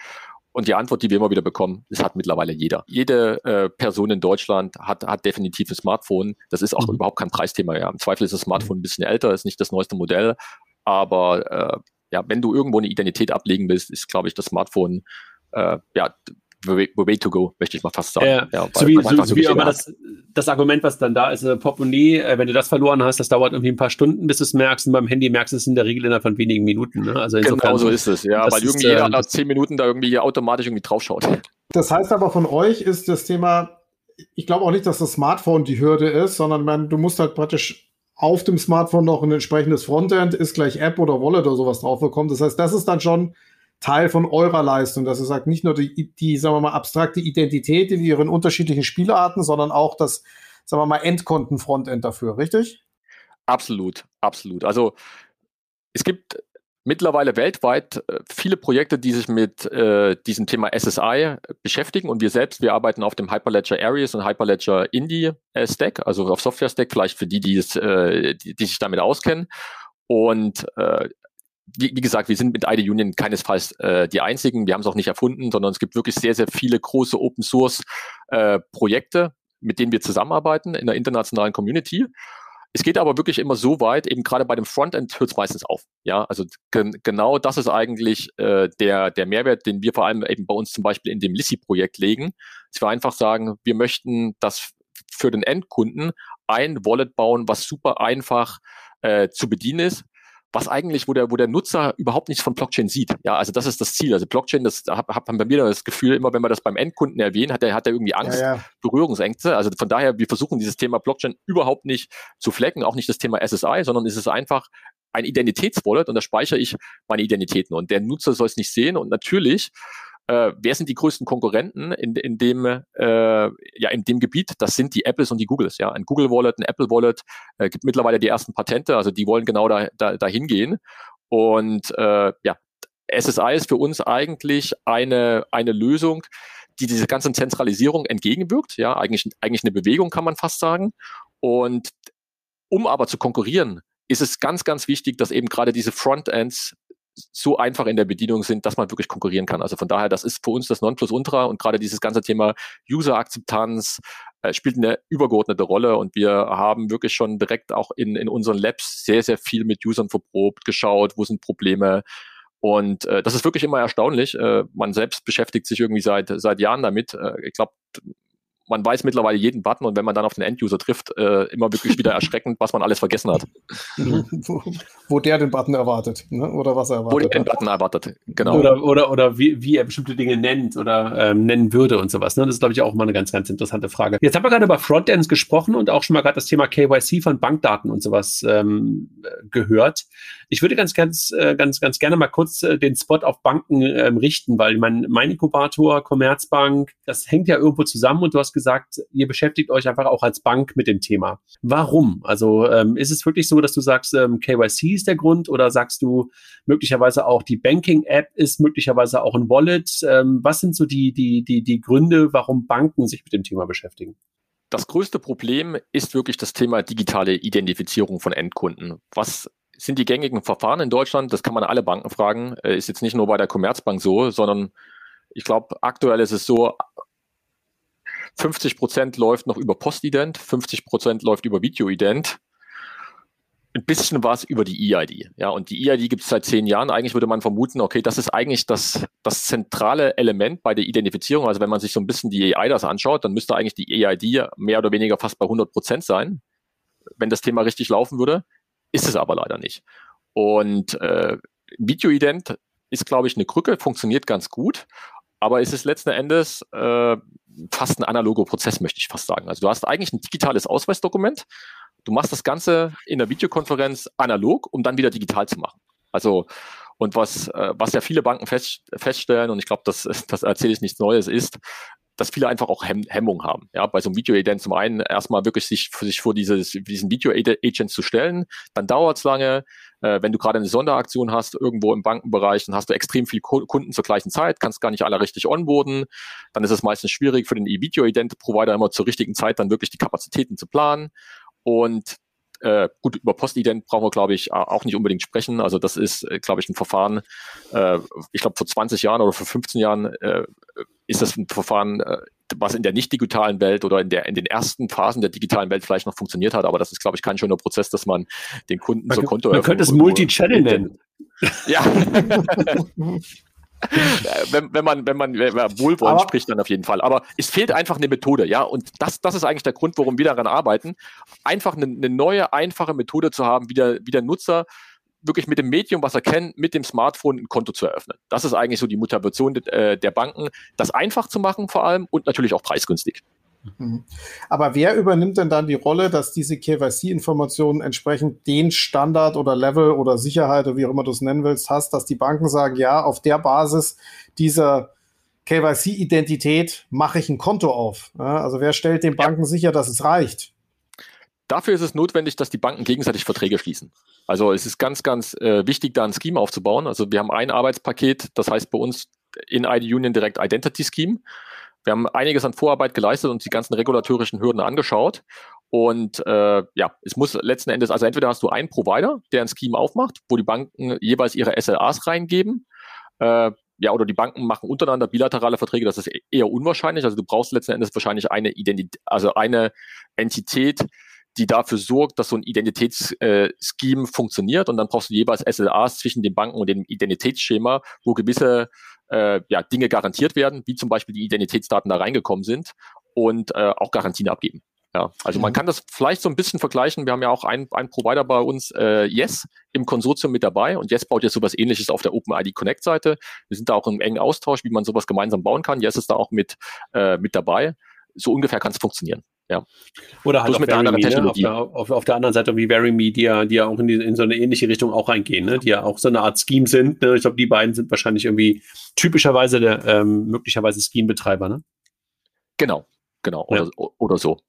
A: Und die Antwort, die wir immer wieder bekommen, das hat mittlerweile jeder. Jede äh, Person in Deutschland hat, hat definitiv ein Smartphone. Das ist auch mhm. überhaupt kein Preisthema. Ja. Im Zweifel ist das Smartphone ein bisschen älter, ist nicht das neueste Modell. Aber äh, ja, wenn du irgendwo eine Identität ablegen willst, ist, glaube ich, das Smartphone äh, ja, the way to go, möchte ich mal fast sagen. Ja,
C: ja so wie, so, so wie aber das, das Argument, was dann da ist, äh, Portemonnaie, äh, wenn du das verloren hast, das dauert irgendwie ein paar Stunden, bis du es merkst. Und beim Handy merkst du es in der Regel innerhalb von wenigen Minuten. Ne?
A: Also insofern, genau so ist es, ja, weil irgendwie jeder äh, nach zehn Minuten da irgendwie automatisch irgendwie draufschaut.
D: Das heißt aber von euch ist das Thema, ich glaube auch nicht, dass das Smartphone die Hürde ist, sondern man, du musst halt praktisch auf dem Smartphone noch ein entsprechendes Frontend, ist gleich App oder Wallet oder sowas drauf bekommen. Das heißt, das ist dann schon Teil von eurer Leistung, dass ihr sagt, nicht nur die, die, sagen wir mal, abstrakte Identität in ihren unterschiedlichen Spielarten, sondern auch das, sagen wir mal, Endkonten-Frontend dafür, richtig?
A: Absolut, absolut. Also es gibt mittlerweile weltweit äh, viele Projekte, die sich mit äh, diesem Thema SSI beschäftigen und wir selbst, wir arbeiten auf dem Hyperledger Aries und Hyperledger Indie äh, Stack, also auf Software Stack, vielleicht für die, die, es, äh, die, die sich damit auskennen. Und äh, wie, wie gesagt, wir sind mit ID Union keinesfalls äh, die einzigen. Wir haben es auch nicht erfunden, sondern es gibt wirklich sehr, sehr viele große Open Source äh, Projekte, mit denen wir zusammenarbeiten in der internationalen Community. Es geht aber wirklich immer so weit, eben gerade bei dem Frontend hört es meistens auf. Ja, also gen genau das ist eigentlich äh, der, der Mehrwert, den wir vor allem eben bei uns zum Beispiel in dem Lissi-Projekt legen. Dass wir einfach sagen, wir möchten, dass für den Endkunden ein Wallet bauen, was super einfach äh, zu bedienen ist, was eigentlich, wo der, wo der Nutzer überhaupt nichts von Blockchain sieht. Ja, also das ist das Ziel. Also Blockchain, das hat, man bei mir das Gefühl, immer wenn wir das beim Endkunden erwähnen, hat er, hat er irgendwie Angst, ja, ja. Berührungsängste. Also von daher, wir versuchen dieses Thema Blockchain überhaupt nicht zu flecken, auch nicht das Thema SSI, sondern es ist einfach ein Identitätswallet und da speichere ich meine Identitäten und der Nutzer soll es nicht sehen und natürlich äh, wer sind die größten Konkurrenten in, in dem äh, ja in dem Gebiet? Das sind die Apples und die Googles. Ja, ein Google Wallet, ein Apple Wallet äh, gibt mittlerweile die ersten Patente, also die wollen genau da, da dahin gehen. Und äh, ja, SSI ist für uns eigentlich eine eine Lösung, die diese ganzen Zentralisierung entgegenwirkt. Ja, eigentlich eigentlich eine Bewegung kann man fast sagen. Und um aber zu konkurrieren, ist es ganz, ganz wichtig, dass eben gerade diese Frontends so einfach in der Bedienung sind, dass man wirklich konkurrieren kann. Also von daher, das ist für uns das Nonplusultra und gerade dieses ganze Thema User-Akzeptanz äh, spielt eine übergeordnete Rolle und wir haben wirklich schon direkt auch in, in unseren Labs sehr, sehr viel mit Usern verprobt, geschaut, wo sind Probleme. Und äh, das ist wirklich immer erstaunlich. Äh, man selbst beschäftigt sich irgendwie seit, seit Jahren damit. Äh, ich glaube, man weiß mittlerweile jeden Button und wenn man dann auf den Enduser trifft, äh, immer wirklich wieder [LAUGHS] erschreckend, was man alles vergessen hat. [LAUGHS]
D: wo, wo, der den Button erwartet, ne? oder was er erwartet. Wo der
C: den Button erwartet, genau. Oder, oder, oder wie, wie er bestimmte Dinge nennt oder ähm, nennen würde und sowas. Ne? Das ist, glaube ich, auch mal eine ganz, ganz interessante Frage. Jetzt haben wir gerade über Frontends gesprochen und auch schon mal gerade das Thema KYC von Bankdaten und sowas ähm, gehört. Ich würde ganz, ganz, äh, ganz, ganz gerne mal kurz äh, den Spot auf Banken ähm, richten, weil mein, mein Inkubator, Commerzbank, das hängt ja irgendwo zusammen und du hast gesagt, ihr beschäftigt euch einfach auch als Bank mit dem Thema. Warum? Also ähm, ist es wirklich so, dass du sagst, ähm, KYC ist der Grund oder sagst du möglicherweise auch die Banking-App ist möglicherweise auch ein Wallet? Ähm, was sind so die, die, die, die Gründe, warum Banken sich mit dem Thema beschäftigen?
A: Das größte Problem ist wirklich das Thema digitale Identifizierung von Endkunden. Was sind die gängigen Verfahren in Deutschland? Das kann man alle Banken fragen. Äh, ist jetzt nicht nur bei der Commerzbank so, sondern ich glaube, aktuell ist es so, 50 Prozent läuft noch über Postident, 50 Prozent läuft über Videoident. Ein bisschen was über die EID. Ja, und die EID gibt es seit zehn Jahren. Eigentlich würde man vermuten, okay, das ist eigentlich das, das zentrale Element bei der Identifizierung. Also wenn man sich so ein bisschen die EIDAs anschaut, dann müsste eigentlich die EID mehr oder weniger fast bei 100 Prozent sein, wenn das Thema richtig laufen würde. Ist es aber leider nicht. Und äh, Videoident ist, glaube ich, eine Krücke, funktioniert ganz gut, aber es ist letzten Endes äh, fast ein analoger Prozess, möchte ich fast sagen. Also du hast eigentlich ein digitales Ausweisdokument, du machst das Ganze in der Videokonferenz analog, um dann wieder digital zu machen. Also und was, äh, was ja viele Banken fest, feststellen, und ich glaube, das, das erzähle ich nichts Neues, ist, dass viele einfach auch Hemm Hemmung haben. Ja, bei so einem Video-Agent zum einen erstmal wirklich sich, sich vor dieses, diesen Video-Agent zu stellen, dann dauert es lange. Äh, wenn du gerade eine Sonderaktion hast, irgendwo im Bankenbereich, dann hast du extrem viele Kunden zur gleichen Zeit, kannst gar nicht alle richtig onboarden. Dann ist es meistens schwierig für den E-Video-Ident-Provider immer zur richtigen Zeit dann wirklich die Kapazitäten zu planen. Und äh, gut, über Postident brauchen wir, glaube ich, auch nicht unbedingt sprechen. Also das ist, äh, glaube ich, ein Verfahren, äh, ich glaube, vor 20 Jahren oder vor 15 Jahren äh, ist das ein Verfahren, äh, was in der nicht digitalen Welt oder in der in den ersten Phasen der digitalen Welt vielleicht noch funktioniert hat, aber das ist, glaube ich, kein schöner Prozess, dass man den Kunden
C: man,
A: zur Konto
C: Man könnte es Multi-Channel nennen.
A: Ja. [LAUGHS] wenn, wenn man, wenn man, wenn man wohlwollend spricht, dann auf jeden Fall. Aber es fehlt einfach eine Methode, ja. Und das, das ist eigentlich der Grund, warum wir daran arbeiten. Einfach eine, eine neue, einfache Methode zu haben, wie der, wie der Nutzer wirklich mit dem Medium, was er kennt, mit dem Smartphone ein Konto zu eröffnen. Das ist eigentlich so die Motivation äh, der Banken, das einfach zu machen vor allem und natürlich auch preisgünstig.
D: Mhm. Aber wer übernimmt denn dann die Rolle, dass diese KYC-Informationen entsprechend den Standard oder Level oder Sicherheit oder wie auch immer du es nennen willst, hast, dass die Banken sagen, ja, auf der Basis dieser KYC-Identität mache ich ein Konto auf. Ja, also wer stellt den Banken ja. sicher, dass es reicht?
A: Dafür ist es notwendig, dass die Banken gegenseitig Verträge schließen. Also es ist ganz, ganz äh, wichtig, da ein Scheme aufzubauen. Also wir haben ein Arbeitspaket, das heißt bei uns in ID Union Direct Identity Scheme. Wir haben einiges an Vorarbeit geleistet und die ganzen regulatorischen Hürden angeschaut. Und äh, ja, es muss letzten Endes, also entweder hast du einen Provider, der ein Scheme aufmacht, wo die Banken jeweils ihre SLAs reingeben. Äh, ja, oder die Banken machen untereinander bilaterale Verträge, das ist e-, eher unwahrscheinlich. Also du brauchst letzten Endes wahrscheinlich eine Identität, also eine Entität, die dafür sorgt, dass so ein Identitätsscheme äh, funktioniert und dann brauchst du jeweils SLAs zwischen den Banken und dem Identitätsschema, wo gewisse äh, ja, Dinge garantiert werden, wie zum Beispiel die Identitätsdaten da reingekommen sind und äh, auch Garantien abgeben. Ja, also mhm. man kann das vielleicht so ein bisschen vergleichen. Wir haben ja auch einen, einen Provider bei uns, äh, Yes, im Konsortium mit dabei und Yes baut jetzt sowas ähnliches auf der OpenID Connect Seite. Wir sind da auch im engen Austausch, wie man sowas gemeinsam bauen kann. Yes ist da auch mit, äh, mit dabei. So ungefähr kann es funktionieren. Ja.
C: Oder halt mit einer anderen Technologie. Auf der, auf, auf der, anderen Seite wie Veryme, die ja, die ja auch in, die, in so eine ähnliche Richtung auch reingehen, ne? die ja auch so eine Art Scheme sind. Ne? Ich glaube, die beiden sind wahrscheinlich irgendwie typischerweise der ähm, möglicherweise Scheme-Betreiber. Ne?
A: Genau, genau. Oder, ja. oder so.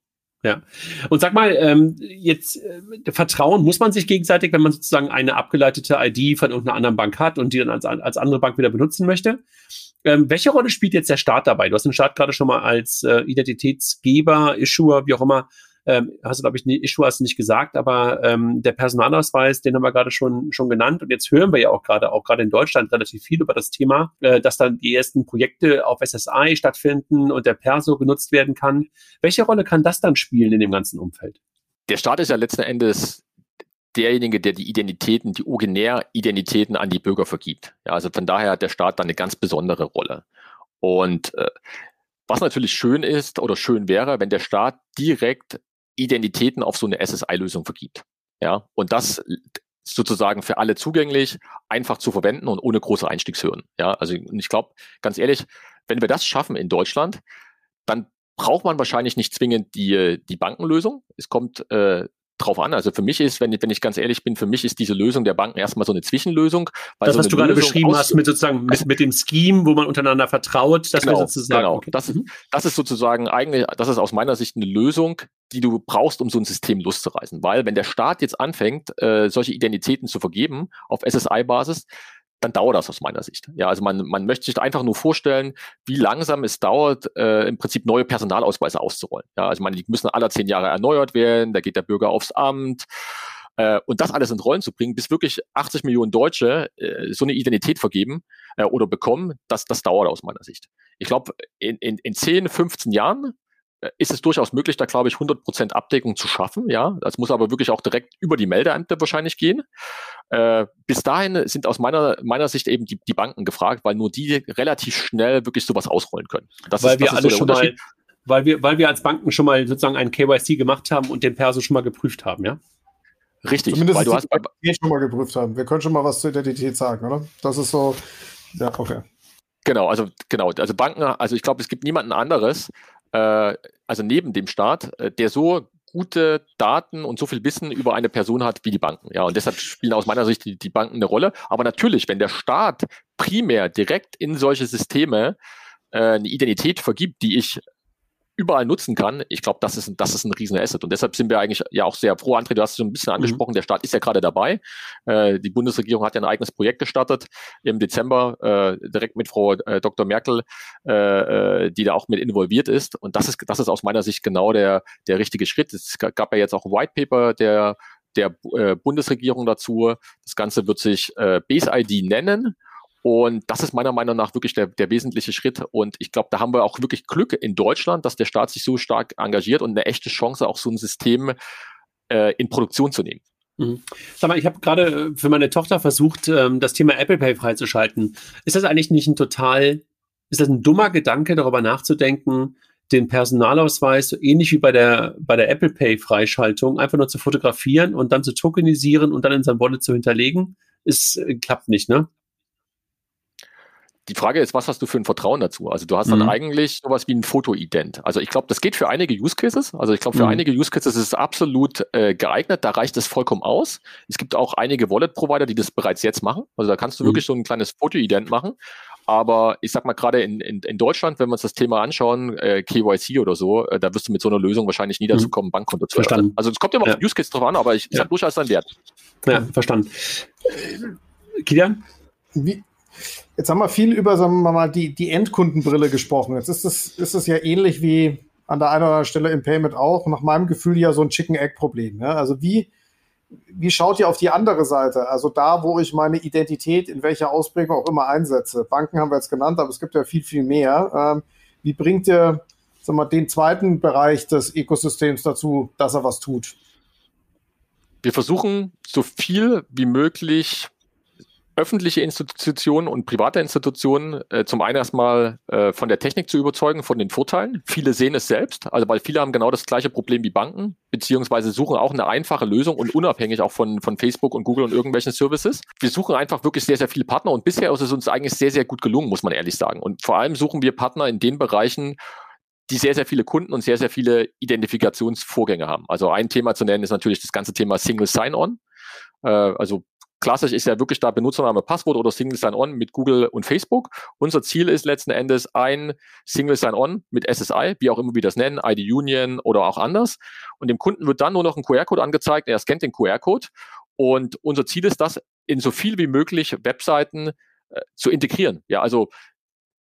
C: Ja. Und sag mal, ähm, jetzt äh, Vertrauen muss man sich gegenseitig, wenn man sozusagen eine abgeleitete ID von irgendeiner anderen Bank hat und die dann als, als andere Bank wieder benutzen möchte. Ähm, welche Rolle spielt jetzt der Staat dabei? Du hast den Staat gerade schon mal als äh, Identitätsgeber, Issuer, wie auch immer, ähm, hast du, glaube ich, nie, Issue hast du nicht gesagt, aber ähm, der Personalausweis, den haben wir gerade schon, schon genannt. Und jetzt hören wir ja auch gerade, auch gerade in Deutschland relativ viel über das Thema, äh, dass dann die ersten Projekte auf SSI stattfinden und der Perso genutzt werden kann. Welche Rolle kann das dann spielen in dem ganzen Umfeld?
A: Der Staat ist ja letzten Endes derjenige, der die Identitäten, die Originär-Identitäten an die Bürger vergibt. Ja, also von daher hat der Staat da eine ganz besondere Rolle. Und äh, was natürlich schön ist oder schön wäre, wenn der Staat direkt Identitäten auf so eine SSI-Lösung vergibt. Ja, und das sozusagen für alle zugänglich, einfach zu verwenden und ohne große Einstiegshürden. Ja, also ich glaube, ganz ehrlich, wenn wir das schaffen in Deutschland, dann braucht man wahrscheinlich nicht zwingend die, die Bankenlösung. Es kommt äh, drauf an. Also für mich ist, wenn, wenn ich ganz ehrlich bin, für mich ist diese Lösung der Banken erstmal so eine Zwischenlösung.
C: das,
A: so
C: was du gerade beschrieben hast, mit sozusagen mit, mit dem Scheme, wo man untereinander vertraut,
A: das genau, sozusagen. Genau, okay. das, mhm. das ist sozusagen eigentlich, das ist aus meiner Sicht eine Lösung, die du brauchst, um so ein System loszureißen. Weil wenn der Staat jetzt anfängt, äh, solche Identitäten zu vergeben auf SSI-Basis, dann dauert das aus meiner Sicht. Ja, also man, man möchte sich einfach nur vorstellen, wie langsam es dauert, äh, im Prinzip neue Personalausweise auszurollen. Ja, also man, die müssen alle zehn Jahre erneuert werden, da geht der Bürger aufs Amt. Äh, und das alles in Rollen zu bringen, bis wirklich 80 Millionen Deutsche äh, so eine Identität vergeben äh, oder bekommen, das, das dauert aus meiner Sicht. Ich glaube, in, in, in 10, 15 Jahren ist es durchaus möglich, da glaube ich 100% Abdeckung zu schaffen. Ja, das muss aber wirklich auch direkt über die Meldeämter wahrscheinlich gehen. Äh, bis dahin sind aus meiner meiner Sicht eben die, die Banken gefragt, weil nur die relativ schnell wirklich sowas ausrollen können.
C: Das weil ist, wir alle so schon mal, weil wir weil wir als Banken schon mal sozusagen einen KYC gemacht haben und den Perso schon mal geprüft haben, ja.
A: Richtig,
D: Zumindest weil du hast schon mal geprüft haben. Wir können schon mal was zur Identität sagen, oder? Das ist so, ja, okay.
A: Genau, also genau, also Banken, also ich glaube, es gibt niemanden anderes, äh, also neben dem Staat, äh, der so gute Daten und so viel Wissen über eine Person hat wie die Banken. Ja, und deshalb spielen aus meiner Sicht die, die Banken eine Rolle. Aber natürlich, wenn der Staat primär direkt in solche Systeme äh, eine Identität vergibt, die ich überall nutzen kann, ich glaube, das ist, das ist ein riesen Asset. Und deshalb sind wir eigentlich ja auch sehr froh. André, du hast es so ein bisschen mhm. angesprochen, mhm. der Staat ist ja gerade dabei. Äh, die Bundesregierung hat ja ein eigenes Projekt gestartet im Dezember, äh, direkt mit Frau äh, Dr. Merkel, äh, äh, die da auch mit involviert ist. Und das ist, das ist aus meiner Sicht genau der, der richtige Schritt. Es gab ja jetzt auch ein White Paper der der äh, Bundesregierung dazu. Das Ganze wird sich äh, Base ID nennen und das ist meiner Meinung nach wirklich der, der wesentliche Schritt. Und ich glaube, da haben wir auch wirklich Glück in Deutschland, dass der Staat sich so stark engagiert und eine echte Chance, auch so ein System äh, in Produktion zu nehmen.
C: Mhm. Sag mal, ich habe gerade für meine Tochter versucht, ähm, das Thema Apple Pay freizuschalten. Ist das eigentlich nicht ein total, ist das ein dummer Gedanke, darüber nachzudenken, den Personalausweis so ähnlich wie bei der, bei der Apple Pay Freischaltung einfach nur zu fotografieren und dann zu tokenisieren und dann in sein Wallet zu hinterlegen? Ist, äh, klappt nicht, ne?
A: Die Frage ist, was hast du für ein Vertrauen dazu? Also du hast dann mhm. eigentlich sowas wie ein Fotoident. Also ich glaube, das geht für einige Use Cases. Also ich glaube, für mhm. einige Use Cases ist es absolut äh, geeignet. Da reicht es vollkommen aus. Es gibt auch einige Wallet-Provider, die das bereits jetzt machen. Also da kannst du mhm. wirklich so ein kleines Fotoident machen. Aber ich sag mal, gerade in, in, in Deutschland, wenn wir uns das Thema anschauen, äh, KYC oder so, äh, da wirst du mit so einer Lösung wahrscheinlich nie dazu mhm. kommen, Bankkonto zu
C: verstanden.
A: Also es kommt immer ja. auf Use Case drauf an, aber ich, ja. hat durchaus seinen Wert.
C: Ja, verstanden. Kilian?
D: Wie, Jetzt haben wir viel über, sagen wir mal, die, die Endkundenbrille gesprochen. Jetzt ist es, ist es ja ähnlich wie an der einen oder anderen Stelle im Payment auch, nach meinem Gefühl ja so ein Chicken-Egg-Problem. Ne? Also wie, wie schaut ihr auf die andere Seite? Also da, wo ich meine Identität in welcher Ausprägung auch immer einsetze. Banken haben wir jetzt genannt, aber es gibt ja viel, viel mehr. Ähm, wie bringt ihr sag mal, den zweiten Bereich des Ökosystems dazu, dass er was tut?
A: Wir versuchen so viel wie möglich öffentliche Institutionen und private Institutionen äh, zum einen erstmal äh, von der Technik zu überzeugen, von den Vorteilen. Viele sehen es selbst, also weil viele haben genau das gleiche Problem wie Banken, beziehungsweise suchen auch eine einfache Lösung und unabhängig auch von, von Facebook und Google und irgendwelchen Services. Wir suchen einfach wirklich sehr, sehr viele Partner und bisher ist es uns eigentlich sehr, sehr gut gelungen, muss man ehrlich sagen. Und vor allem suchen wir Partner in den Bereichen, die sehr, sehr viele Kunden und sehr, sehr viele Identifikationsvorgänge haben. Also ein Thema zu nennen ist natürlich das ganze Thema Single Sign-On. Äh, also klassisch ist ja wirklich da Benutzername, Passwort oder Single Sign-On mit Google und Facebook. Unser Ziel ist letzten Endes ein Single Sign-On mit SSI, wie auch immer wir das nennen, ID Union oder auch anders. Und dem Kunden wird dann nur noch ein QR-Code angezeigt, er scannt den QR-Code. Und unser Ziel ist das, in so viel wie möglich Webseiten äh, zu integrieren. Ja, also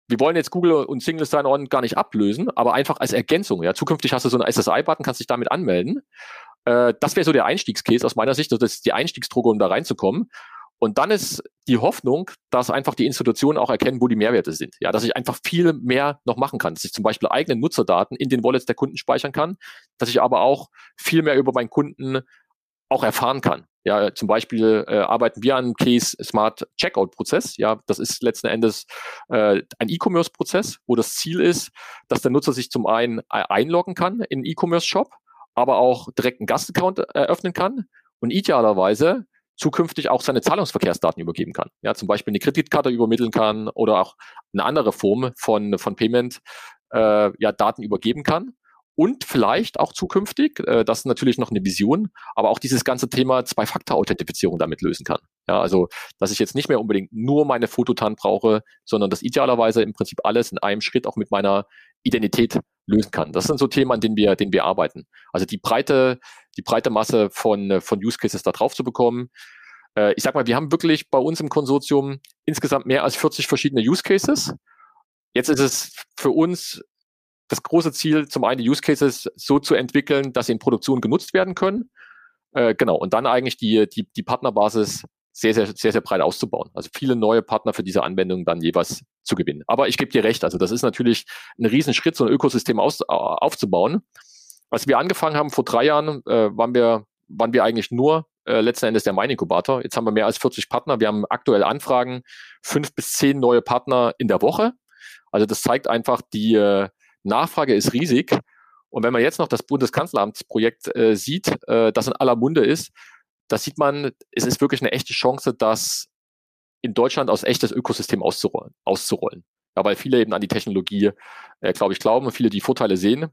A: wir wollen jetzt Google und Single Sign-On gar nicht ablösen, aber einfach als Ergänzung. Ja, zukünftig hast du so einen SSI-Button, kannst dich damit anmelden äh, das wäre so der Einstiegscase aus meiner Sicht. Also das ist die Einstiegsdroge, um da reinzukommen. Und dann ist die Hoffnung, dass einfach die Institutionen auch erkennen, wo die Mehrwerte sind. Ja, dass ich einfach viel mehr noch machen kann, dass ich zum Beispiel eigene Nutzerdaten in den Wallets der Kunden speichern kann, dass ich aber auch viel mehr über meinen Kunden auch erfahren kann. Ja, zum Beispiel äh, arbeiten wir an Case Smart Checkout Prozess. Ja, das ist letzten Endes äh, ein E-Commerce Prozess, wo das Ziel ist, dass der Nutzer sich zum einen einloggen kann in E-Commerce Shop aber auch direkt einen Gastaccount eröffnen kann und idealerweise zukünftig auch seine Zahlungsverkehrsdaten übergeben kann. Ja, zum Beispiel eine Kreditkarte übermitteln kann oder auch eine andere Form von, von Payment äh, ja, Daten übergeben kann. Und vielleicht auch zukünftig, äh, das ist natürlich noch eine Vision, aber auch dieses ganze Thema Zwei-Faktor-Authentifizierung damit lösen kann. Ja, also, dass ich jetzt nicht mehr unbedingt nur meine Fototan brauche, sondern dass idealerweise im Prinzip alles in einem Schritt auch mit meiner Identität lösen kann. Das sind so Themen, an denen wir, denen wir arbeiten. Also die breite, die breite Masse von, von Use Cases da drauf zu bekommen. Äh, ich sag mal, wir haben wirklich bei uns im Konsortium insgesamt mehr als 40 verschiedene Use Cases. Jetzt ist es für uns das große Ziel, zum einen die Use Cases so zu entwickeln, dass sie in Produktion genutzt werden können. Äh, genau. Und dann eigentlich die, die, die Partnerbasis sehr, sehr, sehr, sehr breit auszubauen. Also viele neue Partner für diese Anwendung dann jeweils zu gewinnen. Aber ich gebe dir recht, also das ist natürlich ein Riesenschritt, so ein Ökosystem aus, aufzubauen. Als wir angefangen haben vor drei Jahren, äh, waren wir, waren wir eigentlich nur äh, letzten Endes der Mining-Inkubator. Jetzt haben wir mehr als 40 Partner. Wir haben aktuell Anfragen, fünf bis zehn neue Partner in der Woche. Also das zeigt einfach, die, äh, Nachfrage ist riesig. Und wenn man jetzt noch das Bundeskanzleramtsprojekt äh, sieht, äh, das in aller Munde ist, da sieht man, es ist wirklich eine echte Chance, das in Deutschland aus echtes Ökosystem auszurollen. auszurollen. Ja, weil viele eben an die Technologie, äh, glaube ich, glauben und viele die Vorteile sehen.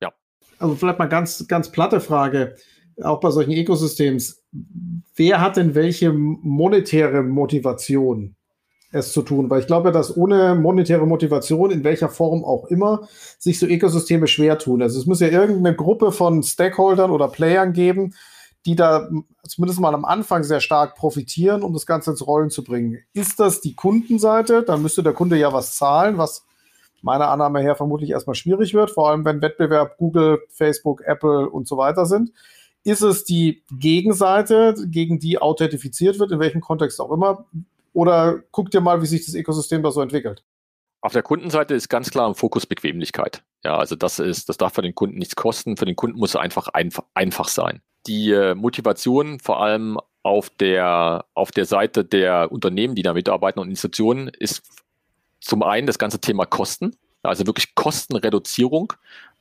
A: Ja.
D: Also vielleicht mal ganz, ganz platte Frage, auch bei solchen Ökosystems. Wer hat denn welche monetäre Motivation? es zu tun, weil ich glaube, dass ohne monetäre Motivation, in welcher Form auch immer, sich so Ökosysteme schwer tun. Also es muss ja irgendeine Gruppe von Stakeholdern oder Playern geben, die da zumindest mal am Anfang sehr stark profitieren, um das Ganze ins Rollen zu bringen. Ist das die Kundenseite? Dann müsste der Kunde ja was zahlen, was meiner Annahme her vermutlich erstmal schwierig wird, vor allem wenn Wettbewerb Google, Facebook, Apple und so weiter sind. Ist es die Gegenseite, gegen die authentifiziert wird, in welchem Kontext auch immer? Oder guckt ihr mal, wie sich das Ökosystem da so entwickelt?
A: Auf der Kundenseite ist ganz klar im Fokus Bequemlichkeit. Ja, also das ist, das darf für den Kunden nichts kosten. Für den Kunden muss es einfach einfach, einfach sein. Die äh, Motivation vor allem auf der, auf der Seite der Unternehmen, die da mitarbeiten und Institutionen, ist zum einen das ganze Thema Kosten, also wirklich Kostenreduzierung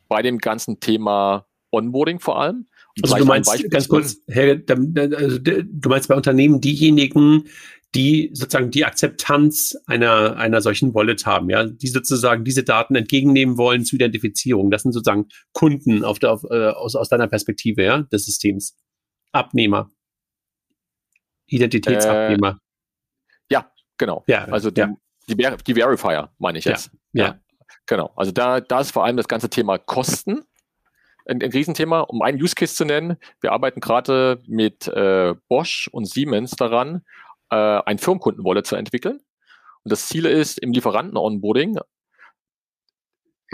A: bei dem ganzen Thema Onboarding vor allem.
C: Also du meinst ganz kurz, Herr, also du meinst bei Unternehmen diejenigen, die sozusagen die Akzeptanz einer, einer solchen Wallet haben, ja, die sozusagen diese Daten entgegennehmen wollen zur Identifizierung. Das sind sozusagen Kunden auf der, auf, äh, aus, aus deiner Perspektive, ja, des Systems. Abnehmer. Identitätsabnehmer.
A: Äh, ja, genau. Ja, also die, ja. die, die Verifier, meine ich jetzt.
C: Ja, ja.
A: Genau. Also da, da ist vor allem das ganze Thema Kosten ein, ein Riesenthema. Um einen Use Case zu nennen, wir arbeiten gerade mit äh, Bosch und Siemens daran, äh, ein Firmenkundenwallet zu entwickeln. Und das Ziel ist, im Lieferanten-Onboarding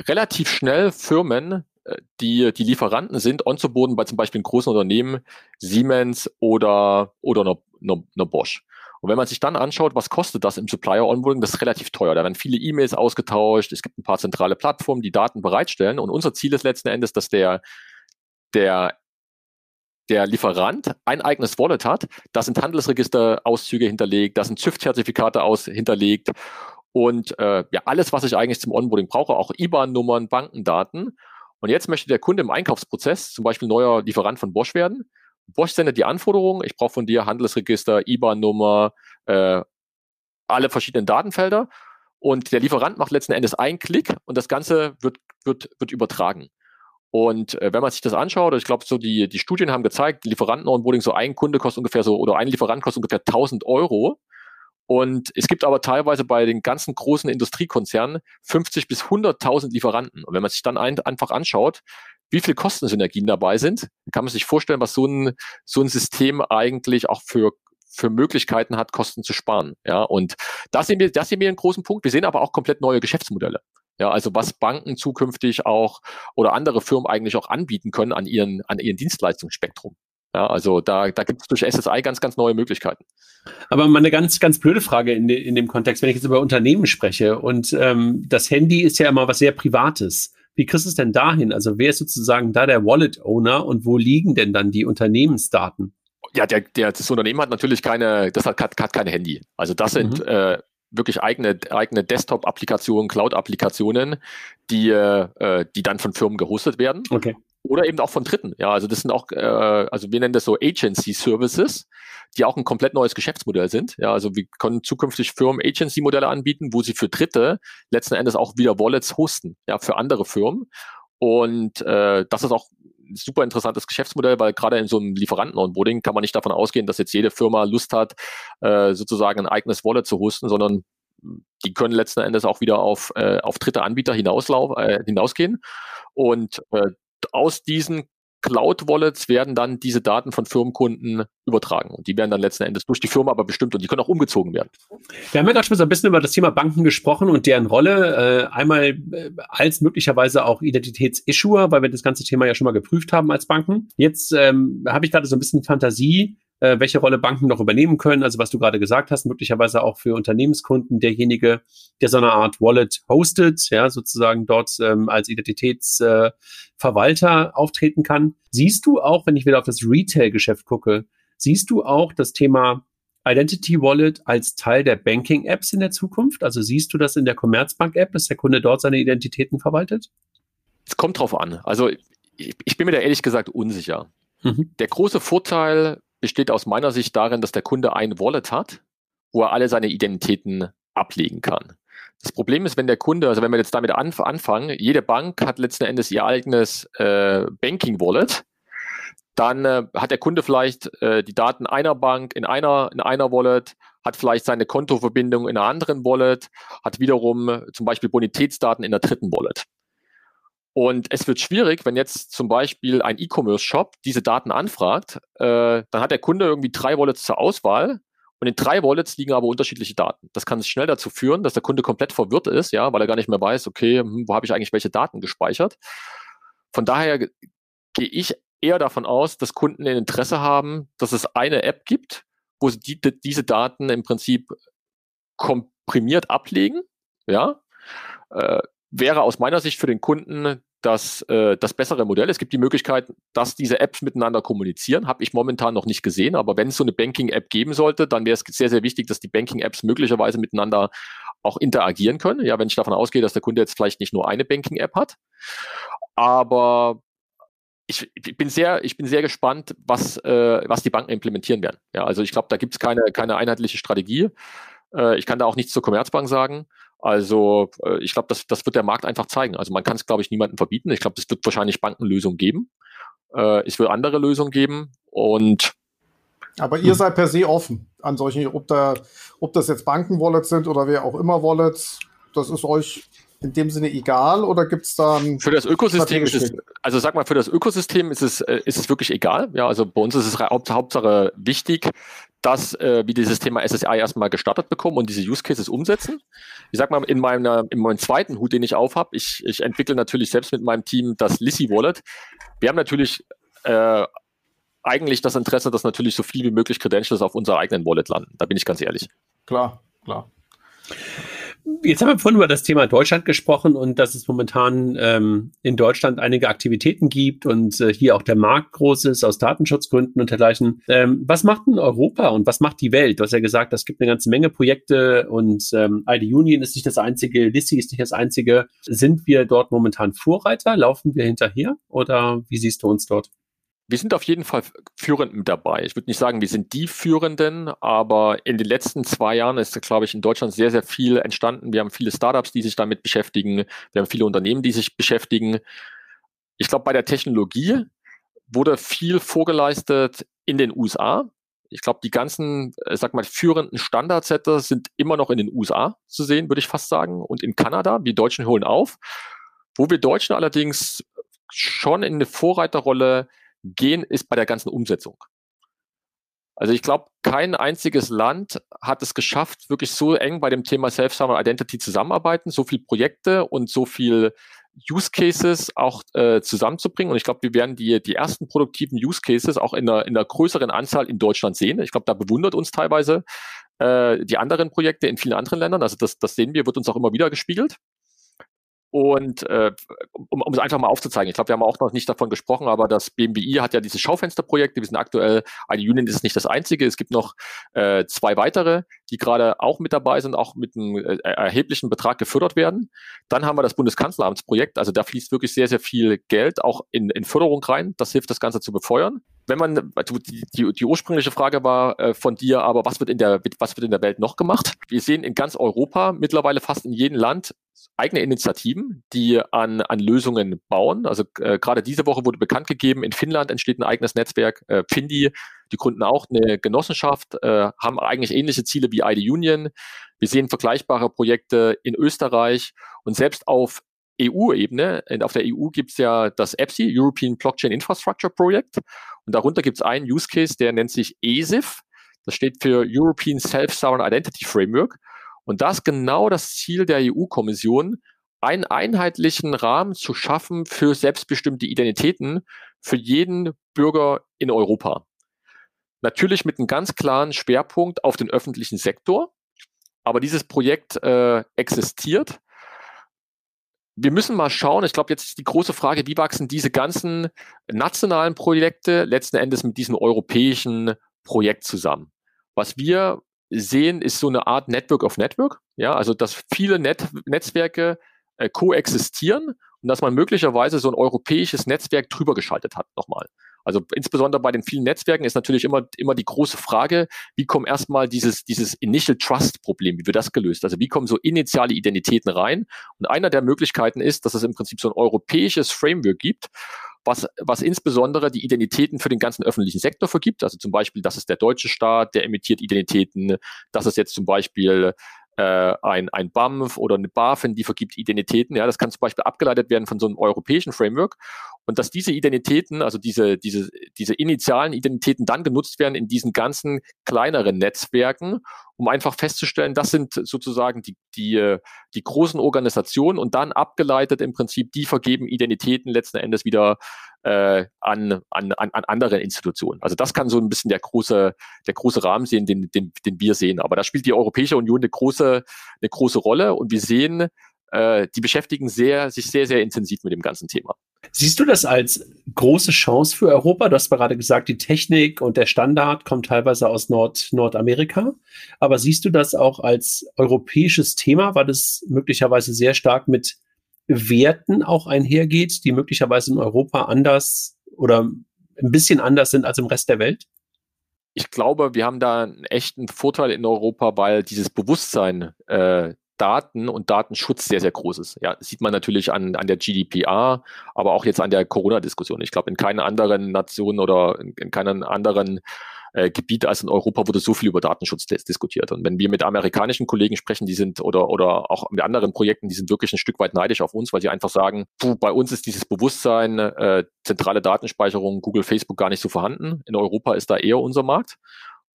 A: relativ schnell Firmen, äh, die die Lieferanten sind, onzuboarden bei zum Beispiel großen Unternehmen, Siemens oder, oder einer, einer, einer Bosch. Und wenn man sich dann anschaut, was kostet das im Supplier Onboarding, das ist relativ teuer. Da werden viele E-Mails ausgetauscht, es gibt ein paar zentrale Plattformen, die Daten bereitstellen. Und unser Ziel ist letzten Endes, dass der, der der Lieferant ein eigenes Wallet hat, da sind Handelsregisterauszüge hinterlegt, da sind ZÜV-Zertifikate aus hinterlegt und äh, ja, alles, was ich eigentlich zum Onboarding brauche, auch IBAN-Nummern, Bankendaten. Und jetzt möchte der Kunde im Einkaufsprozess zum Beispiel neuer Lieferant von Bosch werden. Bosch sendet die Anforderungen, ich brauche von dir Handelsregister, IBAN-Nummer, äh, alle verschiedenen Datenfelder. Und der Lieferant macht letzten Endes einen Klick und das Ganze wird, wird, wird übertragen. Und äh, wenn man sich das anschaut, ich glaube, so die, die Studien haben gezeigt, Lieferanten-Onboarding, so ein Kunde kostet ungefähr so, oder ein Lieferant kostet ungefähr 1000 Euro. Und es gibt aber teilweise bei den ganzen großen Industriekonzernen 50 bis 100.000 Lieferanten. Und wenn man sich dann ein, einfach anschaut, wie viel Kostensynergien dabei sind, kann man sich vorstellen, was so ein, so ein System eigentlich auch für für Möglichkeiten hat, Kosten zu sparen. Ja, und das sehen wir, das sehen wir einen großen Punkt. Wir sehen aber auch komplett neue Geschäftsmodelle. Ja, also was Banken zukünftig auch oder andere Firmen eigentlich auch anbieten können an ihren, an ihren Dienstleistungsspektrum. Ja, also da, da gibt es durch SSI ganz, ganz neue Möglichkeiten.
C: Aber mal eine ganz, ganz blöde Frage in, de, in dem Kontext, wenn ich jetzt über Unternehmen spreche und ähm, das Handy ist ja immer was sehr Privates. Wie kriegst du es denn dahin? Also wer ist sozusagen da der Wallet-Owner und wo liegen denn dann die Unternehmensdaten?
A: Ja, der, der, das Unternehmen hat natürlich keine, das hat, hat, hat keine Handy. Also das sind mhm. äh, wirklich eigene, eigene Desktop-Applikationen, Cloud-Applikationen, die, äh, die dann von Firmen gehostet werden.
C: Okay.
A: Oder eben auch von Dritten. Ja, also das sind auch, äh, also wir nennen das so Agency Services, die auch ein komplett neues Geschäftsmodell sind. Ja, also wir können zukünftig Firmen Agency-Modelle anbieten, wo sie für Dritte letzten Endes auch wieder Wallets hosten, ja, für andere Firmen. Und äh, das ist auch super interessantes Geschäftsmodell, weil gerade in so einem Lieferanten-Onboarding kann man nicht davon ausgehen, dass jetzt jede Firma Lust hat, äh, sozusagen ein eigenes Wallet zu hosten, sondern die können letzten Endes auch wieder auf, äh, auf dritte Anbieter hinauslauf, äh, hinausgehen. Und äh, aus diesen Cloud-Wallets werden dann diese Daten von Firmenkunden übertragen. Und die werden dann letzten Endes durch die Firma aber bestimmt und die können auch umgezogen werden.
C: Wir haben ja gerade schon so ein bisschen über das Thema Banken gesprochen und deren Rolle. Äh, einmal äh, als möglicherweise auch Identitätsissuer, weil wir das ganze Thema ja schon mal geprüft haben als Banken. Jetzt ähm, habe ich gerade so ein bisschen Fantasie, äh, welche Rolle Banken noch übernehmen können. Also was du gerade gesagt hast, möglicherweise auch für Unternehmenskunden derjenige, der so eine Art Wallet hostet, ja, sozusagen dort ähm, als Identitätsverwalter äh, auftreten kann. Siehst du auch, wenn ich wieder auf das Retail-Geschäft gucke, siehst du auch das Thema Identity Wallet als Teil der Banking-Apps in der Zukunft? Also siehst du das in der Commerzbank-App, dass der Kunde dort seine Identitäten verwaltet?
A: Es kommt drauf an. Also ich, ich bin mir da ehrlich gesagt unsicher. Mhm. Der große Vorteil besteht aus meiner Sicht darin, dass der Kunde ein Wallet hat, wo er alle seine Identitäten ablegen kann. Das Problem ist, wenn der Kunde, also wenn wir jetzt damit anf anfangen, jede Bank hat letzten Endes ihr eigenes äh, Banking-Wallet, dann äh, hat der Kunde vielleicht äh, die Daten einer Bank in einer, in einer Wallet, hat vielleicht seine Kontoverbindung in einer anderen Wallet, hat wiederum zum Beispiel Bonitätsdaten in der dritten Wallet. Und es wird schwierig, wenn jetzt zum Beispiel ein E-Commerce-Shop diese Daten anfragt, äh, dann hat der Kunde irgendwie drei Wallets zur Auswahl und in drei Wallets liegen aber unterschiedliche Daten. Das kann schnell dazu führen, dass der Kunde komplett verwirrt ist, ja, weil er gar nicht mehr weiß, okay, hm, wo habe ich eigentlich welche Daten gespeichert. Von daher gehe ich eher davon aus, dass Kunden ein Interesse haben, dass es eine App gibt, wo sie die, diese Daten im Prinzip komprimiert ablegen, ja, äh, wäre aus meiner Sicht für den Kunden das, äh, das bessere Modell. Es gibt die Möglichkeit, dass diese Apps miteinander kommunizieren. Habe ich momentan noch nicht gesehen, aber wenn es so eine Banking-App geben sollte, dann wäre es sehr, sehr wichtig, dass die Banking-Apps möglicherweise miteinander auch interagieren können. Ja, wenn ich davon ausgehe, dass der Kunde jetzt vielleicht nicht nur eine Banking-App hat. Aber ich, ich, bin sehr, ich bin sehr gespannt, was, äh, was die Banken implementieren werden. Ja, also ich glaube, da gibt es keine, keine einheitliche Strategie. Äh, ich kann da auch nichts zur Commerzbank sagen. Also äh, ich glaube, das, das wird der Markt einfach zeigen. Also man kann es, glaube ich, niemandem verbieten. Ich glaube, es wird wahrscheinlich Bankenlösungen geben. Äh, es wird andere Lösungen geben und
D: aber ihr seid per se offen an solchen, ob, da, ob das jetzt Banken-Wallets sind oder wer auch immer Wallets, das ist euch in dem Sinne egal oder gibt es da
A: Für das Ökosystem ist es, also sag mal, für das Ökosystem ist es, äh, ist es wirklich egal. Ja, also bei uns ist es Haupt, Hauptsache wichtig, dass äh, wir dieses Thema SSI erstmal gestartet bekommen und diese Use Cases umsetzen. Ich sag mal, in meiner, in meinem zweiten Hut, den ich aufhab, ich, ich entwickle natürlich selbst mit meinem Team das Lissy Wallet. Wir haben natürlich äh, eigentlich das Interesse, dass natürlich so viel wie möglich Credentials auf unserer eigenen Wallet landen. Da bin ich ganz ehrlich.
C: Klar, klar. Jetzt haben wir vorhin über das Thema Deutschland gesprochen und dass es momentan ähm, in Deutschland einige Aktivitäten gibt und äh, hier auch der Markt groß ist aus Datenschutzgründen und dergleichen. Ähm, was macht denn Europa und was macht die Welt? Du hast ja gesagt, es gibt eine ganze Menge Projekte und ähm, ID Union ist nicht das einzige, Lissi ist nicht das einzige. Sind wir dort momentan Vorreiter? Laufen wir hinterher oder wie siehst du uns dort?
A: Wir sind auf jeden Fall führend mit dabei. Ich würde nicht sagen, wir sind die Führenden, aber in den letzten zwei Jahren ist, glaube ich, in Deutschland sehr, sehr viel entstanden. Wir haben viele Startups, die sich damit beschäftigen. Wir haben viele Unternehmen, die sich beschäftigen. Ich glaube, bei der Technologie wurde viel vorgeleistet in den USA. Ich glaube, die ganzen, äh, sag mal, führenden Standardsetter sind immer noch in den USA zu sehen, würde ich fast sagen, und in Kanada. Die Deutschen holen auf. Wo wir Deutschen allerdings schon in eine Vorreiterrolle gehen, ist bei der ganzen Umsetzung. Also ich glaube, kein einziges Land hat es geschafft, wirklich so eng bei dem Thema Self-Sovereign Identity zusammenarbeiten, so viele Projekte und so viel Use Cases auch äh, zusammenzubringen. Und ich glaube, wir werden die, die ersten produktiven Use Cases auch in einer, in einer größeren Anzahl in Deutschland sehen. Ich glaube, da bewundert uns teilweise äh, die anderen Projekte in vielen anderen Ländern. Also das, das sehen wir, wird uns auch immer wieder gespiegelt. Und äh, um, um es einfach mal aufzuzeigen, ich glaube, wir haben auch noch nicht davon gesprochen, aber das BMWI hat ja diese Schaufensterprojekte. Wir sind aktuell, ID Union ist nicht das einzige. Es gibt noch äh, zwei weitere, die gerade auch mit dabei sind, auch mit einem äh, erheblichen Betrag gefördert werden. Dann haben wir das Bundeskanzleramtsprojekt. Also da fließt wirklich sehr, sehr viel Geld auch in, in Förderung rein. Das hilft, das Ganze zu befeuern wenn man, die, die, die ursprüngliche Frage war äh, von dir, aber was wird in der, was wird in der Welt noch gemacht? Wir sehen in ganz Europa mittlerweile fast in jedem Land eigene Initiativen, die an, an Lösungen bauen. Also äh, gerade diese Woche wurde bekannt gegeben, in Finnland entsteht ein eigenes Netzwerk, äh, Findi, die gründen auch eine Genossenschaft, äh, haben eigentlich ähnliche Ziele wie ID Union. Wir sehen vergleichbare Projekte in Österreich und selbst auf EU-Ebene, auf der EU gibt es ja das EPSI, European Blockchain Infrastructure Project. Und darunter gibt es einen Use Case, der nennt sich ESIF. Das steht für European Self-Sovereign Identity Framework. Und da ist genau das Ziel der EU-Kommission, einen einheitlichen Rahmen zu schaffen für selbstbestimmte Identitäten für jeden Bürger in Europa. Natürlich mit einem ganz klaren Schwerpunkt auf den öffentlichen Sektor. Aber dieses Projekt äh, existiert. Wir müssen mal schauen. Ich glaube, jetzt ist die große Frage, wie wachsen diese ganzen nationalen Projekte letzten Endes mit diesem europäischen Projekt zusammen? Was wir sehen, ist so eine Art Network of Network. Ja, also dass viele Net Netzwerke äh, koexistieren und dass man möglicherweise so ein europäisches Netzwerk drüber geschaltet hat nochmal. Also insbesondere bei den vielen Netzwerken ist natürlich immer, immer die große Frage, wie kommen erstmal dieses, dieses Initial Trust Problem, wie wird das gelöst? Also wie kommen so initiale Identitäten rein? Und einer der Möglichkeiten ist, dass es im Prinzip so ein europäisches Framework gibt, was, was insbesondere die Identitäten für den ganzen öffentlichen Sektor vergibt. Also zum Beispiel, das ist der deutsche Staat, der emittiert Identitäten. Das ist jetzt zum Beispiel äh, ein, ein BAMF oder eine BaFin, die vergibt Identitäten. Ja, das kann zum Beispiel abgeleitet werden von so einem europäischen Framework. Und dass diese Identitäten, also diese, diese, diese initialen Identitäten dann genutzt werden in diesen ganzen kleineren Netzwerken, um einfach festzustellen, das sind sozusagen die, die, äh, die großen Organisationen und dann abgeleitet im Prinzip, die vergeben Identitäten letzten Endes wieder äh, an, an, an andere Institutionen. Also das kann so ein bisschen der große, der große Rahmen sehen, den, den, den wir sehen. Aber da spielt die Europäische Union eine große, eine große Rolle und wir sehen, äh, die beschäftigen sehr, sich sehr, sehr intensiv mit dem ganzen Thema.
C: Siehst du das als große Chance für Europa? Du hast gerade gesagt, die Technik und der Standard kommt teilweise aus Nord Nordamerika. Aber siehst du das auch als europäisches Thema, weil es möglicherweise sehr stark mit Werten auch einhergeht, die möglicherweise in Europa anders oder ein bisschen anders sind als im Rest der Welt?
A: Ich glaube, wir haben da einen echten Vorteil in Europa, weil dieses Bewusstsein äh, Daten und Datenschutz sehr, sehr groß ist. Ja, sieht man natürlich an, an der GDPR, aber auch jetzt an der Corona-Diskussion. Ich glaube, in keiner anderen Nation oder in, in keinem anderen äh, Gebiet als in Europa wurde so viel über Datenschutz diskutiert. Und wenn wir mit amerikanischen Kollegen sprechen, die sind oder, oder auch mit anderen Projekten, die sind wirklich ein Stück weit neidisch auf uns, weil sie einfach sagen, puh, bei uns ist dieses Bewusstsein, äh, zentrale Datenspeicherung, Google, Facebook gar nicht so vorhanden. In Europa ist da eher unser Markt.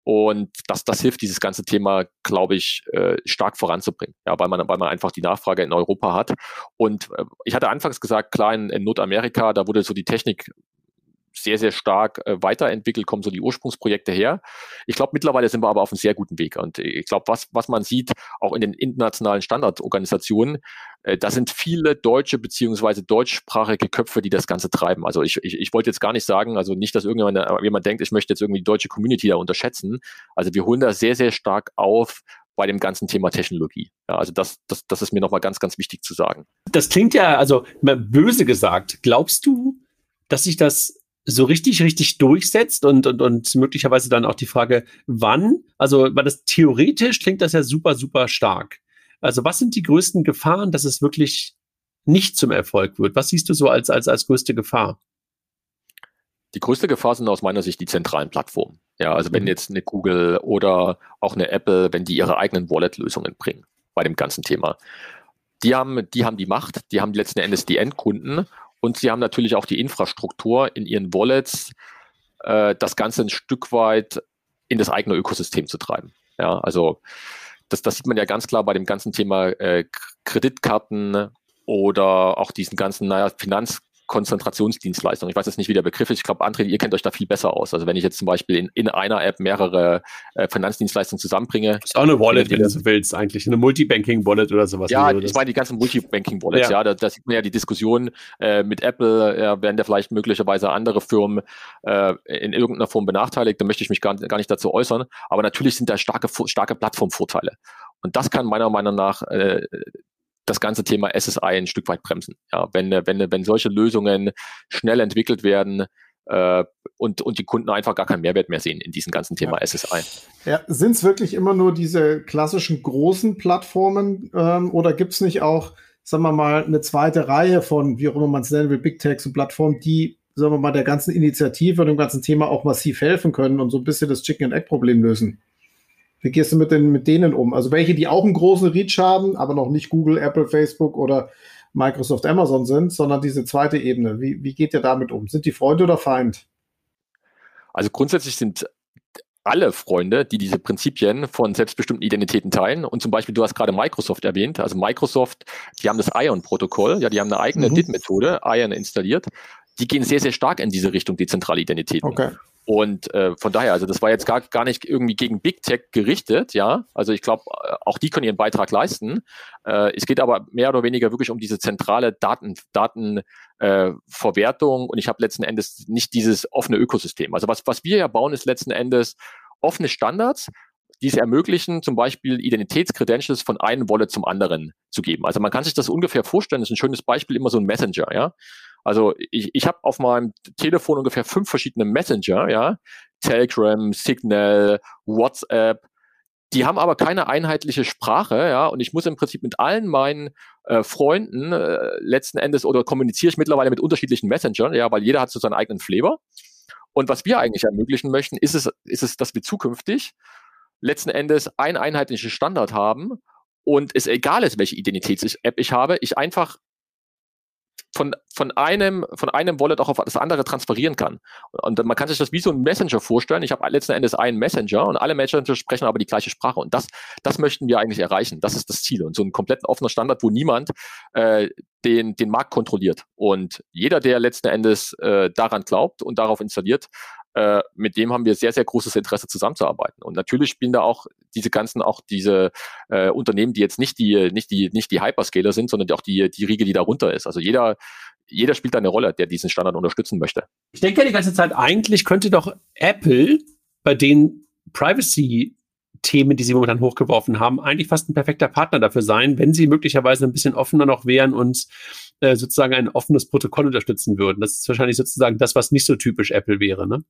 A: Und das, das hilft, dieses ganze Thema, glaube ich, äh, stark voranzubringen, ja, weil man, weil man einfach die Nachfrage in Europa hat. Und äh, ich hatte anfangs gesagt, klar, in, in Nordamerika, da wurde so die Technik sehr, sehr stark äh, weiterentwickelt, kommen so die Ursprungsprojekte her. Ich glaube, mittlerweile sind wir aber auf einem sehr guten Weg. Und ich glaube, was, was man sieht, auch in den internationalen Standardorganisationen, äh, da sind viele deutsche beziehungsweise deutschsprachige Köpfe, die das Ganze treiben. Also ich, ich, ich wollte jetzt gar nicht sagen, also nicht, dass irgendjemand jemand denkt, ich möchte jetzt irgendwie die deutsche Community da unterschätzen. Also wir holen da sehr, sehr stark auf, bei dem ganzen Thema Technologie. Ja, also das, das, das ist mir nochmal ganz, ganz wichtig zu sagen.
C: Das klingt ja, also böse gesagt, glaubst du, dass sich das so richtig, richtig durchsetzt und, und, und möglicherweise dann auch die Frage, wann? Also, weil das theoretisch klingt das ja super, super stark. Also, was sind die größten Gefahren, dass es wirklich nicht zum Erfolg wird? Was siehst du so als, als, als größte Gefahr?
A: Die größte Gefahr sind aus meiner Sicht die zentralen Plattformen. Ja, also wenn mhm. jetzt eine Google oder auch eine Apple, wenn die ihre eigenen Wallet-Lösungen bringen bei dem ganzen Thema. Die haben, die haben die Macht, die haben letzten Endes die Endkunden und sie haben natürlich auch die Infrastruktur in ihren Wallets, äh, das Ganze ein Stück weit in das eigene Ökosystem zu treiben. Ja, also das, das sieht man ja ganz klar bei dem ganzen Thema äh, Kreditkarten oder auch diesen ganzen, naja, Finanz, Konzentrationsdienstleistung. Ich weiß jetzt nicht, wie der Begriff ist. Ich glaube, André, ihr kennt euch da viel besser aus. Also wenn ich jetzt zum Beispiel in, in einer App mehrere äh, Finanzdienstleistungen zusammenbringe.
C: Ist auch eine Wallet, wenn du so willst, eigentlich. Eine Multibanking-Wallet oder sowas.
A: Ja, ich meine die ganzen Multibanking-Wallets, ja. ja. Da, da sieht man ja die Diskussion äh, mit Apple, ja, werden da vielleicht möglicherweise andere Firmen äh, in irgendeiner Form benachteiligt. Da möchte ich mich gar, gar nicht dazu äußern. Aber natürlich sind da starke, starke Plattformvorteile. Und das kann meiner Meinung nach äh, das ganze Thema SSI ein Stück weit bremsen. Ja, wenn, wenn, wenn solche Lösungen schnell entwickelt werden, äh, und, und die Kunden einfach gar keinen Mehrwert mehr sehen in diesem ganzen Thema ja. SSI.
D: Ja, sind es wirklich immer nur diese klassischen großen Plattformen ähm, oder gibt es nicht auch, sagen wir mal, eine zweite Reihe von, wie auch immer man es nennen will, Big Techs und Plattformen, die, sagen wir mal, der ganzen Initiative und dem ganzen Thema auch massiv helfen können und so ein bisschen das Chicken-and-Egg-Problem lösen? Wie gehst du mit, den, mit denen um? Also welche, die auch einen großen Reach haben, aber noch nicht Google, Apple, Facebook oder Microsoft, Amazon sind, sondern diese zweite Ebene. Wie, wie geht ihr damit um? Sind die Freunde oder Feind?
A: Also grundsätzlich sind alle Freunde, die diese Prinzipien von selbstbestimmten Identitäten teilen. Und zum Beispiel, du hast gerade Microsoft erwähnt. Also Microsoft, die haben das Ion-Protokoll, ja, die haben eine eigene mhm. DID-Methode, Ion installiert. Die gehen sehr, sehr stark in diese Richtung, die zentrale Identitäten. Okay. Und äh, von daher, also das war jetzt gar, gar nicht irgendwie gegen Big Tech gerichtet, ja. Also ich glaube, äh, auch die können ihren Beitrag leisten. Äh, es geht aber mehr oder weniger wirklich um diese zentrale Daten, Datenverwertung äh, und ich habe letzten Endes nicht dieses offene Ökosystem. Also was, was wir ja bauen, ist letzten Endes offene Standards, die es ermöglichen, zum Beispiel Identitätskredentials von einem Wallet zum anderen zu geben. Also man kann sich das ungefähr vorstellen, das ist ein schönes Beispiel, immer so ein Messenger, ja. Also ich, ich habe auf meinem Telefon ungefähr fünf verschiedene Messenger, ja. Telegram, Signal, WhatsApp, Die haben aber keine einheitliche Sprache, ja, und ich muss im Prinzip mit allen meinen äh, Freunden äh, letzten Endes oder kommuniziere ich mittlerweile mit unterschiedlichen Messengern, ja, weil jeder hat so seinen eigenen Flavor. Und was wir eigentlich ermöglichen möchten, ist es, ist es, dass wir zukünftig letzten Endes ein einheitliches Standard haben und es egal ist, welche Identitäts-App ich habe, ich einfach von, von einem, von einem Wallet auch auf das andere transferieren kann. Und man kann sich das wie so ein Messenger vorstellen. Ich habe letzten Endes einen Messenger und alle Messenger sprechen aber die gleiche Sprache. Und das, das möchten wir eigentlich erreichen. Das ist das Ziel. Und so ein komplett offener Standard, wo niemand äh, den, den Markt kontrolliert. Und jeder, der letzten Endes äh, daran glaubt und darauf installiert, äh, mit dem haben wir sehr, sehr großes Interesse zusammenzuarbeiten. Und natürlich spielen da auch diese ganzen, auch diese äh, Unternehmen, die jetzt nicht die, nicht die, nicht die Hyperscaler sind, sondern auch die, die Riege, die darunter ist. Also jeder, jeder spielt da eine Rolle, der diesen Standard unterstützen möchte.
C: Ich denke ja die ganze Zeit, eigentlich könnte doch Apple bei den Privacy Themen, die sie momentan hochgeworfen haben, eigentlich fast ein perfekter Partner dafür sein, wenn sie möglicherweise ein bisschen offener noch wären und äh, sozusagen ein offenes Protokoll unterstützen würden. Das ist wahrscheinlich sozusagen das, was nicht so typisch Apple wäre, ne?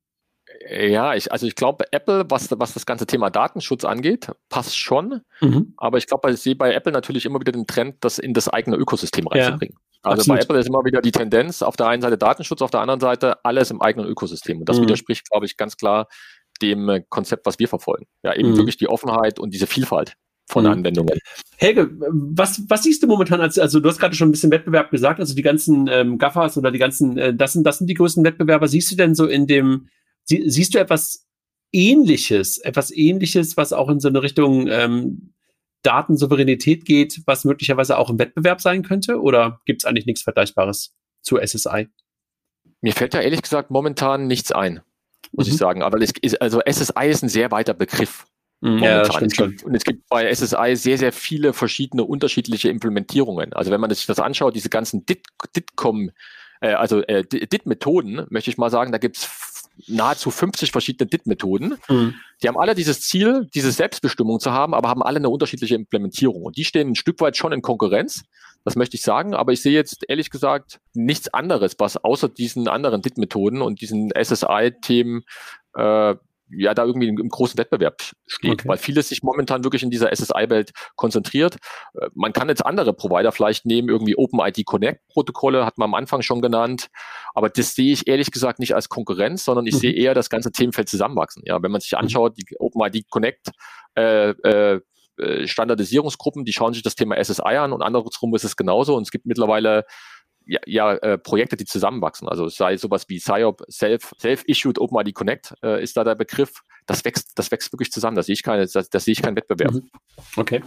A: Ja, ich, also ich glaube, Apple, was, was das ganze Thema Datenschutz angeht, passt schon. Mhm. Aber ich glaube, ich sehe bei Apple natürlich immer wieder den Trend, das in das eigene Ökosystem reinzubringen. Ja, also absolut. bei Apple ist immer wieder die Tendenz, auf der einen Seite Datenschutz, auf der anderen Seite alles im eigenen Ökosystem. Und das mhm. widerspricht, glaube ich, ganz klar dem Konzept, was wir verfolgen. Ja, eben mhm. wirklich die Offenheit und diese Vielfalt von mhm. Anwendungen.
C: Helge, was, was siehst du momentan als, also du hast gerade schon ein bisschen Wettbewerb gesagt, also die ganzen ähm, Gaffers oder die ganzen, äh, das sind, das sind die größten Wettbewerber. Siehst du denn so in dem, Sie, siehst du etwas Ähnliches, etwas Ähnliches, was auch in so eine Richtung ähm, Datensouveränität geht, was möglicherweise auch im Wettbewerb sein könnte? Oder gibt es eigentlich nichts Vergleichbares zu SSI?
A: Mir fällt ja ehrlich gesagt momentan nichts ein, muss mhm. ich sagen. Aber es ist, also SSI ist ein sehr weiter Begriff.
C: Mhm, ja, es
A: gibt, und es gibt bei SSI sehr, sehr viele verschiedene unterschiedliche Implementierungen. Also wenn man sich das anschaut, diese ganzen DIT-Com, äh, also äh, DIT-Methoden, möchte ich mal sagen, da gibt es nahezu 50 verschiedene DIT-Methoden. Mhm. Die haben alle dieses Ziel, diese Selbstbestimmung zu haben, aber haben alle eine unterschiedliche Implementierung. Und die stehen ein Stück weit schon in Konkurrenz. Das möchte ich sagen, aber ich sehe jetzt ehrlich gesagt nichts anderes, was außer diesen anderen DIT-Methoden und diesen SSI-Themen äh, ja da irgendwie im großen Wettbewerb steht, okay. weil vieles sich momentan wirklich in dieser SSI-Welt konzentriert. Äh, man kann jetzt andere Provider vielleicht nehmen, irgendwie OpenID Connect Protokolle, hat man am Anfang schon genannt, aber das sehe ich ehrlich gesagt nicht als Konkurrenz, sondern ich mhm. sehe eher das ganze Themenfeld zusammenwachsen. Ja, wenn man sich mhm. anschaut, die OpenID Connect äh, äh, äh, Standardisierungsgruppen, die schauen sich das Thema SSI an und andersrum ist es genauso und es gibt mittlerweile ja, ja äh, Projekte, die zusammenwachsen. Also sei sowas wie SIOP, Self, Self-Issued OpenID Connect äh, ist da der Begriff. Das wächst, das wächst wirklich zusammen. Da sehe ich keine, das, das sehe ich keinen Wettbewerb. Mhm.
C: Okay.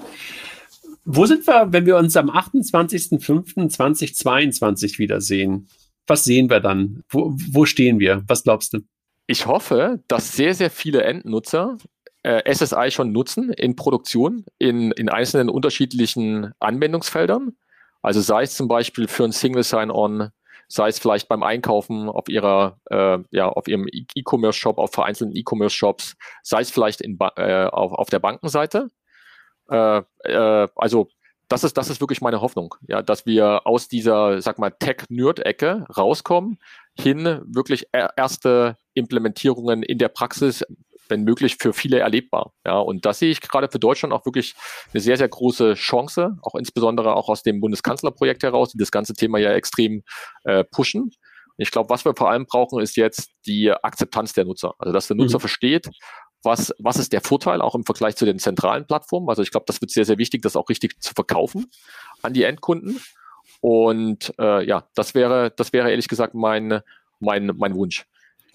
C: Wo sind wir, wenn wir uns am 28.05.2022 wiedersehen? Was sehen wir dann? Wo, wo stehen wir? Was glaubst du?
A: Ich hoffe, dass sehr, sehr viele Endnutzer äh, SSI schon nutzen in Produktion, in, in einzelnen unterschiedlichen Anwendungsfeldern also sei es zum Beispiel für ein Single Sign-On, sei es vielleicht beim Einkaufen auf ihrer, äh, ja, auf ihrem e- E-Commerce-Shop, auf vereinzelten E-Commerce-Shops, sei es vielleicht in, äh, auf, auf der Bankenseite. Äh, äh, also das ist, das ist wirklich meine Hoffnung, ja, dass wir aus dieser, sag mal, Tech-Nerd-Ecke rauskommen, hin wirklich erste Implementierungen in der Praxis wenn möglich, für viele erlebbar. Ja, und das sehe ich gerade für Deutschland auch wirklich eine sehr, sehr große Chance, auch insbesondere auch aus dem Bundeskanzlerprojekt heraus, die das ganze Thema ja extrem äh, pushen. Ich glaube, was wir vor allem brauchen, ist jetzt die Akzeptanz der Nutzer. Also, dass der Nutzer mhm. versteht, was, was ist der Vorteil auch im Vergleich zu den zentralen Plattformen. Also, ich glaube, das wird sehr, sehr wichtig, das auch richtig zu verkaufen an die Endkunden. Und äh, ja, das wäre, das wäre ehrlich gesagt mein, mein, mein Wunsch.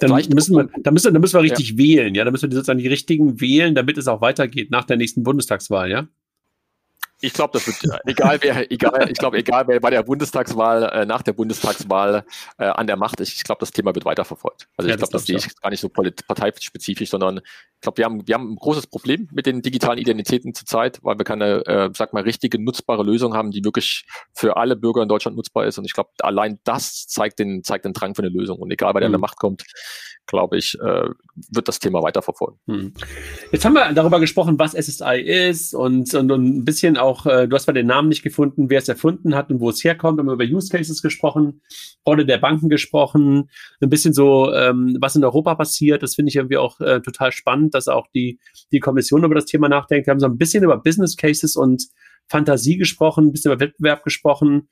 C: Dann müssen, wir, dann, müssen, dann müssen wir richtig ja. wählen, ja. Dann müssen wir sozusagen die richtigen wählen, damit es auch weitergeht nach der nächsten Bundestagswahl, ja.
A: Ich glaube, das wird äh, egal wer, egal, ich glaube, egal wer bei der Bundestagswahl, äh, nach der Bundestagswahl äh, an der Macht ist, ich glaube, das Thema wird weiterverfolgt. Also ja, ich glaube, das, das sehe ich gar nicht so parteispezifisch, sondern ich glaube, wir haben, wir haben ein großes Problem mit den digitalen Identitäten zurzeit, weil wir keine, äh, sag mal, richtige nutzbare Lösung haben, die wirklich für alle Bürger in Deutschland nutzbar ist. Und ich glaube, allein das zeigt den, zeigt den Drang für eine Lösung. Und egal, wer mhm. an der Macht kommt, glaube ich, äh, wird das Thema weiterverfolgen. Mhm.
C: Jetzt haben wir darüber gesprochen, was SSI ist und, und, und ein bisschen auch auch, äh, du hast zwar den Namen nicht gefunden, wer es erfunden hat und wo es herkommt. Wir haben über Use Cases gesprochen, Rolle der Banken gesprochen, ein bisschen so, ähm, was in Europa passiert. Das finde ich irgendwie auch äh, total spannend, dass auch die, die Kommission über das Thema nachdenkt. Wir haben so ein bisschen über Business Cases und Fantasie gesprochen, ein bisschen über Wettbewerb gesprochen.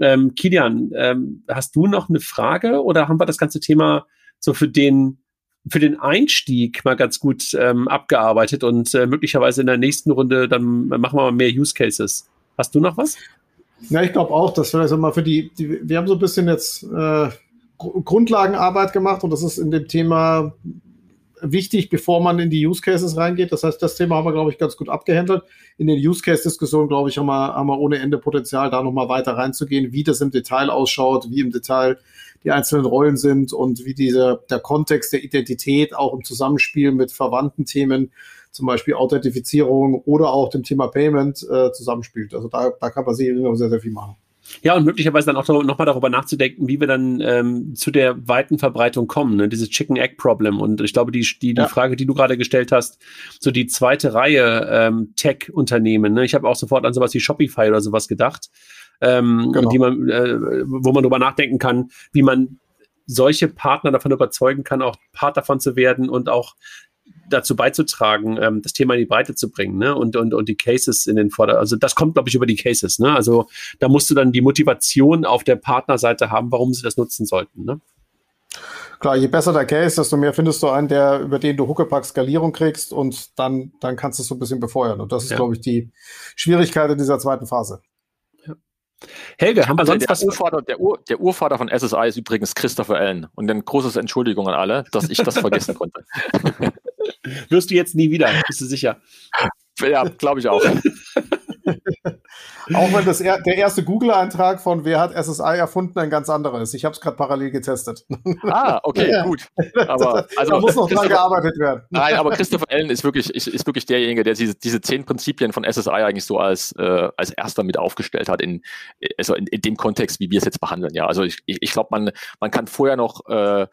C: Ähm, Kilian, ähm, hast du noch eine Frage oder haben wir das ganze Thema so für den für den Einstieg mal ganz gut ähm, abgearbeitet und äh, möglicherweise in der nächsten Runde dann machen wir mal mehr Use Cases. Hast du noch was?
D: Ja, ich glaube auch, dass vielleicht mal für die, die, wir haben so ein bisschen jetzt äh, Grundlagenarbeit gemacht und das ist in dem Thema wichtig, bevor man in die Use Cases reingeht. Das heißt, das Thema haben wir, glaube ich, ganz gut abgehandelt. In den Use Case-Diskussionen, glaube ich, haben wir, haben wir ohne Ende Potenzial, da nochmal weiter reinzugehen, wie das im Detail ausschaut, wie im Detail die einzelnen Rollen sind und wie dieser, der Kontext der Identität auch im Zusammenspiel mit verwandten Themen, zum Beispiel Authentifizierung oder auch dem Thema Payment äh, zusammenspielt. Also da, da kann man sicherlich noch sehr, sehr viel machen.
C: Ja, und möglicherweise dann auch nochmal darüber nachzudenken, wie wir dann ähm, zu der weiten Verbreitung kommen, ne? dieses Chicken-Egg-Problem. Und ich glaube, die, die, die ja. Frage, die du gerade gestellt hast, so die zweite Reihe ähm, Tech-Unternehmen, ne? ich habe auch sofort an sowas wie Shopify oder sowas gedacht, ähm, genau. die man, äh, wo man darüber nachdenken kann, wie man solche Partner davon überzeugen kann, auch Part davon zu werden und auch dazu beizutragen, ähm, das Thema in die Breite zu bringen, ne? Und, und, und die Cases in den Vorder. Also das kommt, glaube ich, über die Cases, ne? Also da musst du dann die Motivation auf der Partnerseite haben, warum sie das nutzen sollten, ne?
D: Klar, je besser der Case, desto mehr findest du einen, der, über den du Huckepack Skalierung kriegst und dann, dann kannst du es so ein bisschen befeuern. Und das ist, ja. glaube ich, die Schwierigkeit in dieser zweiten Phase.
A: Helge, haben wir also sonst der was? Urvater, der, Ur, der, Urvater von SSI ist übrigens Christopher Allen. Und ein großes Entschuldigung an alle, dass ich das vergessen konnte. [LAUGHS]
C: Wirst du jetzt nie wieder, bist du sicher?
A: Ja, glaube ich auch. [LAUGHS]
D: Auch wenn das er, der erste Google-Eintrag von Wer hat SSI erfunden ein ganz anderer ist. Ich habe es gerade parallel getestet.
A: Ah, okay, gut. [LAUGHS]
D: Aber also, da muss noch dran gearbeitet werden.
A: Nein, aber Christopher Allen ist wirklich, ist, ist wirklich derjenige, der diese, diese zehn Prinzipien von SSI eigentlich so als, äh, als erster mit aufgestellt hat, in, also in, in dem Kontext, wie wir es jetzt behandeln. Ja, also ich, ich glaube, man, man kann vorher noch äh,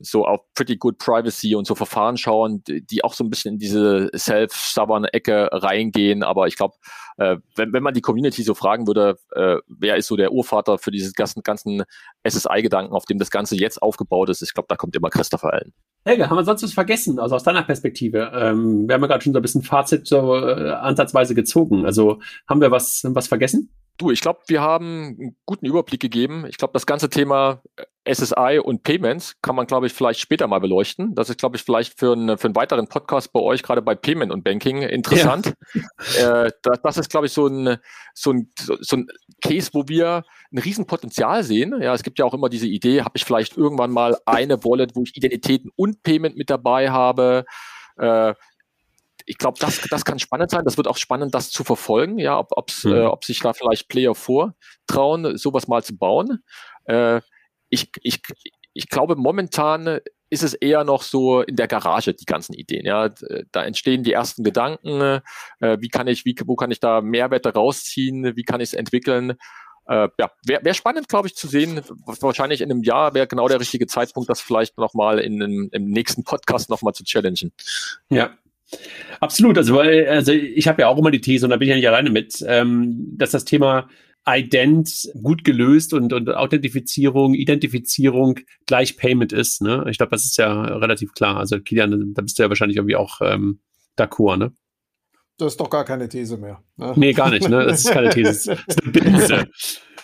A: so auf Pretty Good Privacy und so Verfahren schauen, die auch so ein bisschen in diese Self-Stubborn-Ecke reingehen. Aber ich glaube, äh, wenn, wenn man die Community so fragen würde, äh, wer ist so der Urvater für dieses ganzen, ganzen SSI-Gedanken, auf dem das Ganze jetzt aufgebaut ist, ich glaube, da kommt immer Christopher Allen.
C: Helge, haben wir sonst was vergessen, also aus deiner Perspektive? Ähm, wir haben ja gerade schon so ein bisschen Fazit so äh, ansatzweise gezogen. Also haben wir was, was vergessen?
A: Du, ich glaube, wir haben einen guten Überblick gegeben. Ich glaube, das ganze Thema äh, SSI und Payments kann man, glaube ich, vielleicht später mal beleuchten. Das ist, glaube ich, vielleicht für, einen für einen weiteren Podcast bei euch, gerade bei Payment und Banking, interessant. Ja. Äh, das, das, ist, glaube ich, so ein, so, ein, so ein Case, wo wir ein Riesenpotenzial sehen. Ja, es gibt ja auch immer diese Idee, habe ich vielleicht irgendwann mal eine Wallet, wo ich Identitäten und Payment mit dabei habe. Äh, ich glaube, das, das kann spannend sein. Das wird auch spannend, das zu verfolgen, ja, ob, ob's, mhm. äh, ob sich da vielleicht Player vortrauen, sowas mal zu bauen. Äh, ich, ich, ich glaube, momentan ist es eher noch so in der Garage, die ganzen Ideen. Ja, da entstehen die ersten Gedanken. Äh, wie kann ich, wie, wo kann ich da Mehrwerte rausziehen? Wie kann ich es entwickeln? Äh, ja, wäre wär spannend, glaube ich, zu sehen. Wahrscheinlich in einem Jahr wäre genau der richtige Zeitpunkt, das vielleicht nochmal in, in, im nächsten Podcast nochmal zu challengen.
C: Ja, Absolut, also, also ich habe ja auch immer die These, und da bin ich ja nicht alleine mit, ähm, dass das Thema Ident gut gelöst und, und Authentifizierung, Identifizierung gleich Payment ist. Ne? Ich glaube, das ist ja relativ klar. Also Kilian, da bist du ja wahrscheinlich irgendwie auch ähm, d'accord, ne?
D: Das ist doch gar keine These mehr.
C: Ne? Nee, gar nicht, ne? Das ist keine These. [LAUGHS] Das ist eine Binse.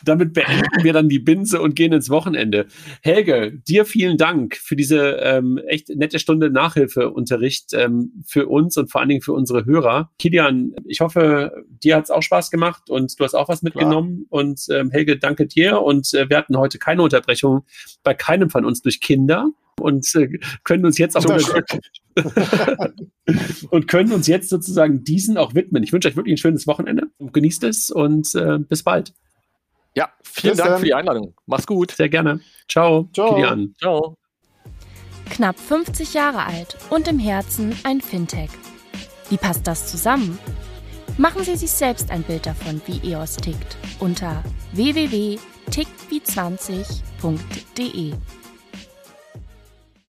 C: Damit beenden wir dann die Binse und gehen ins Wochenende. Helge, dir vielen Dank für diese ähm, echt nette Stunde Nachhilfeunterricht ähm, für uns und vor allen Dingen für unsere Hörer. Kilian, ich hoffe, dir hat es auch Spaß gemacht und du hast auch was mitgenommen. Klar. Und ähm, Helge, danke dir. Und äh, wir hatten heute keine Unterbrechung bei keinem von uns durch Kinder und äh, können uns jetzt auch [LAUGHS] und können uns jetzt sozusagen diesen auch widmen. Ich wünsche euch wirklich ein schönes Wochenende. Genießt es und äh, bis bald.
A: Ja, vielen Bis Dank dann. für die Einladung. Mach's gut.
C: Sehr gerne. Ciao.
D: Ciao. Kilian.
B: Ciao. Knapp 50 Jahre alt und im Herzen ein Fintech. Wie passt das zusammen? Machen Sie sich selbst ein Bild davon, wie EOS tickt, unter www.ticktwie20.de.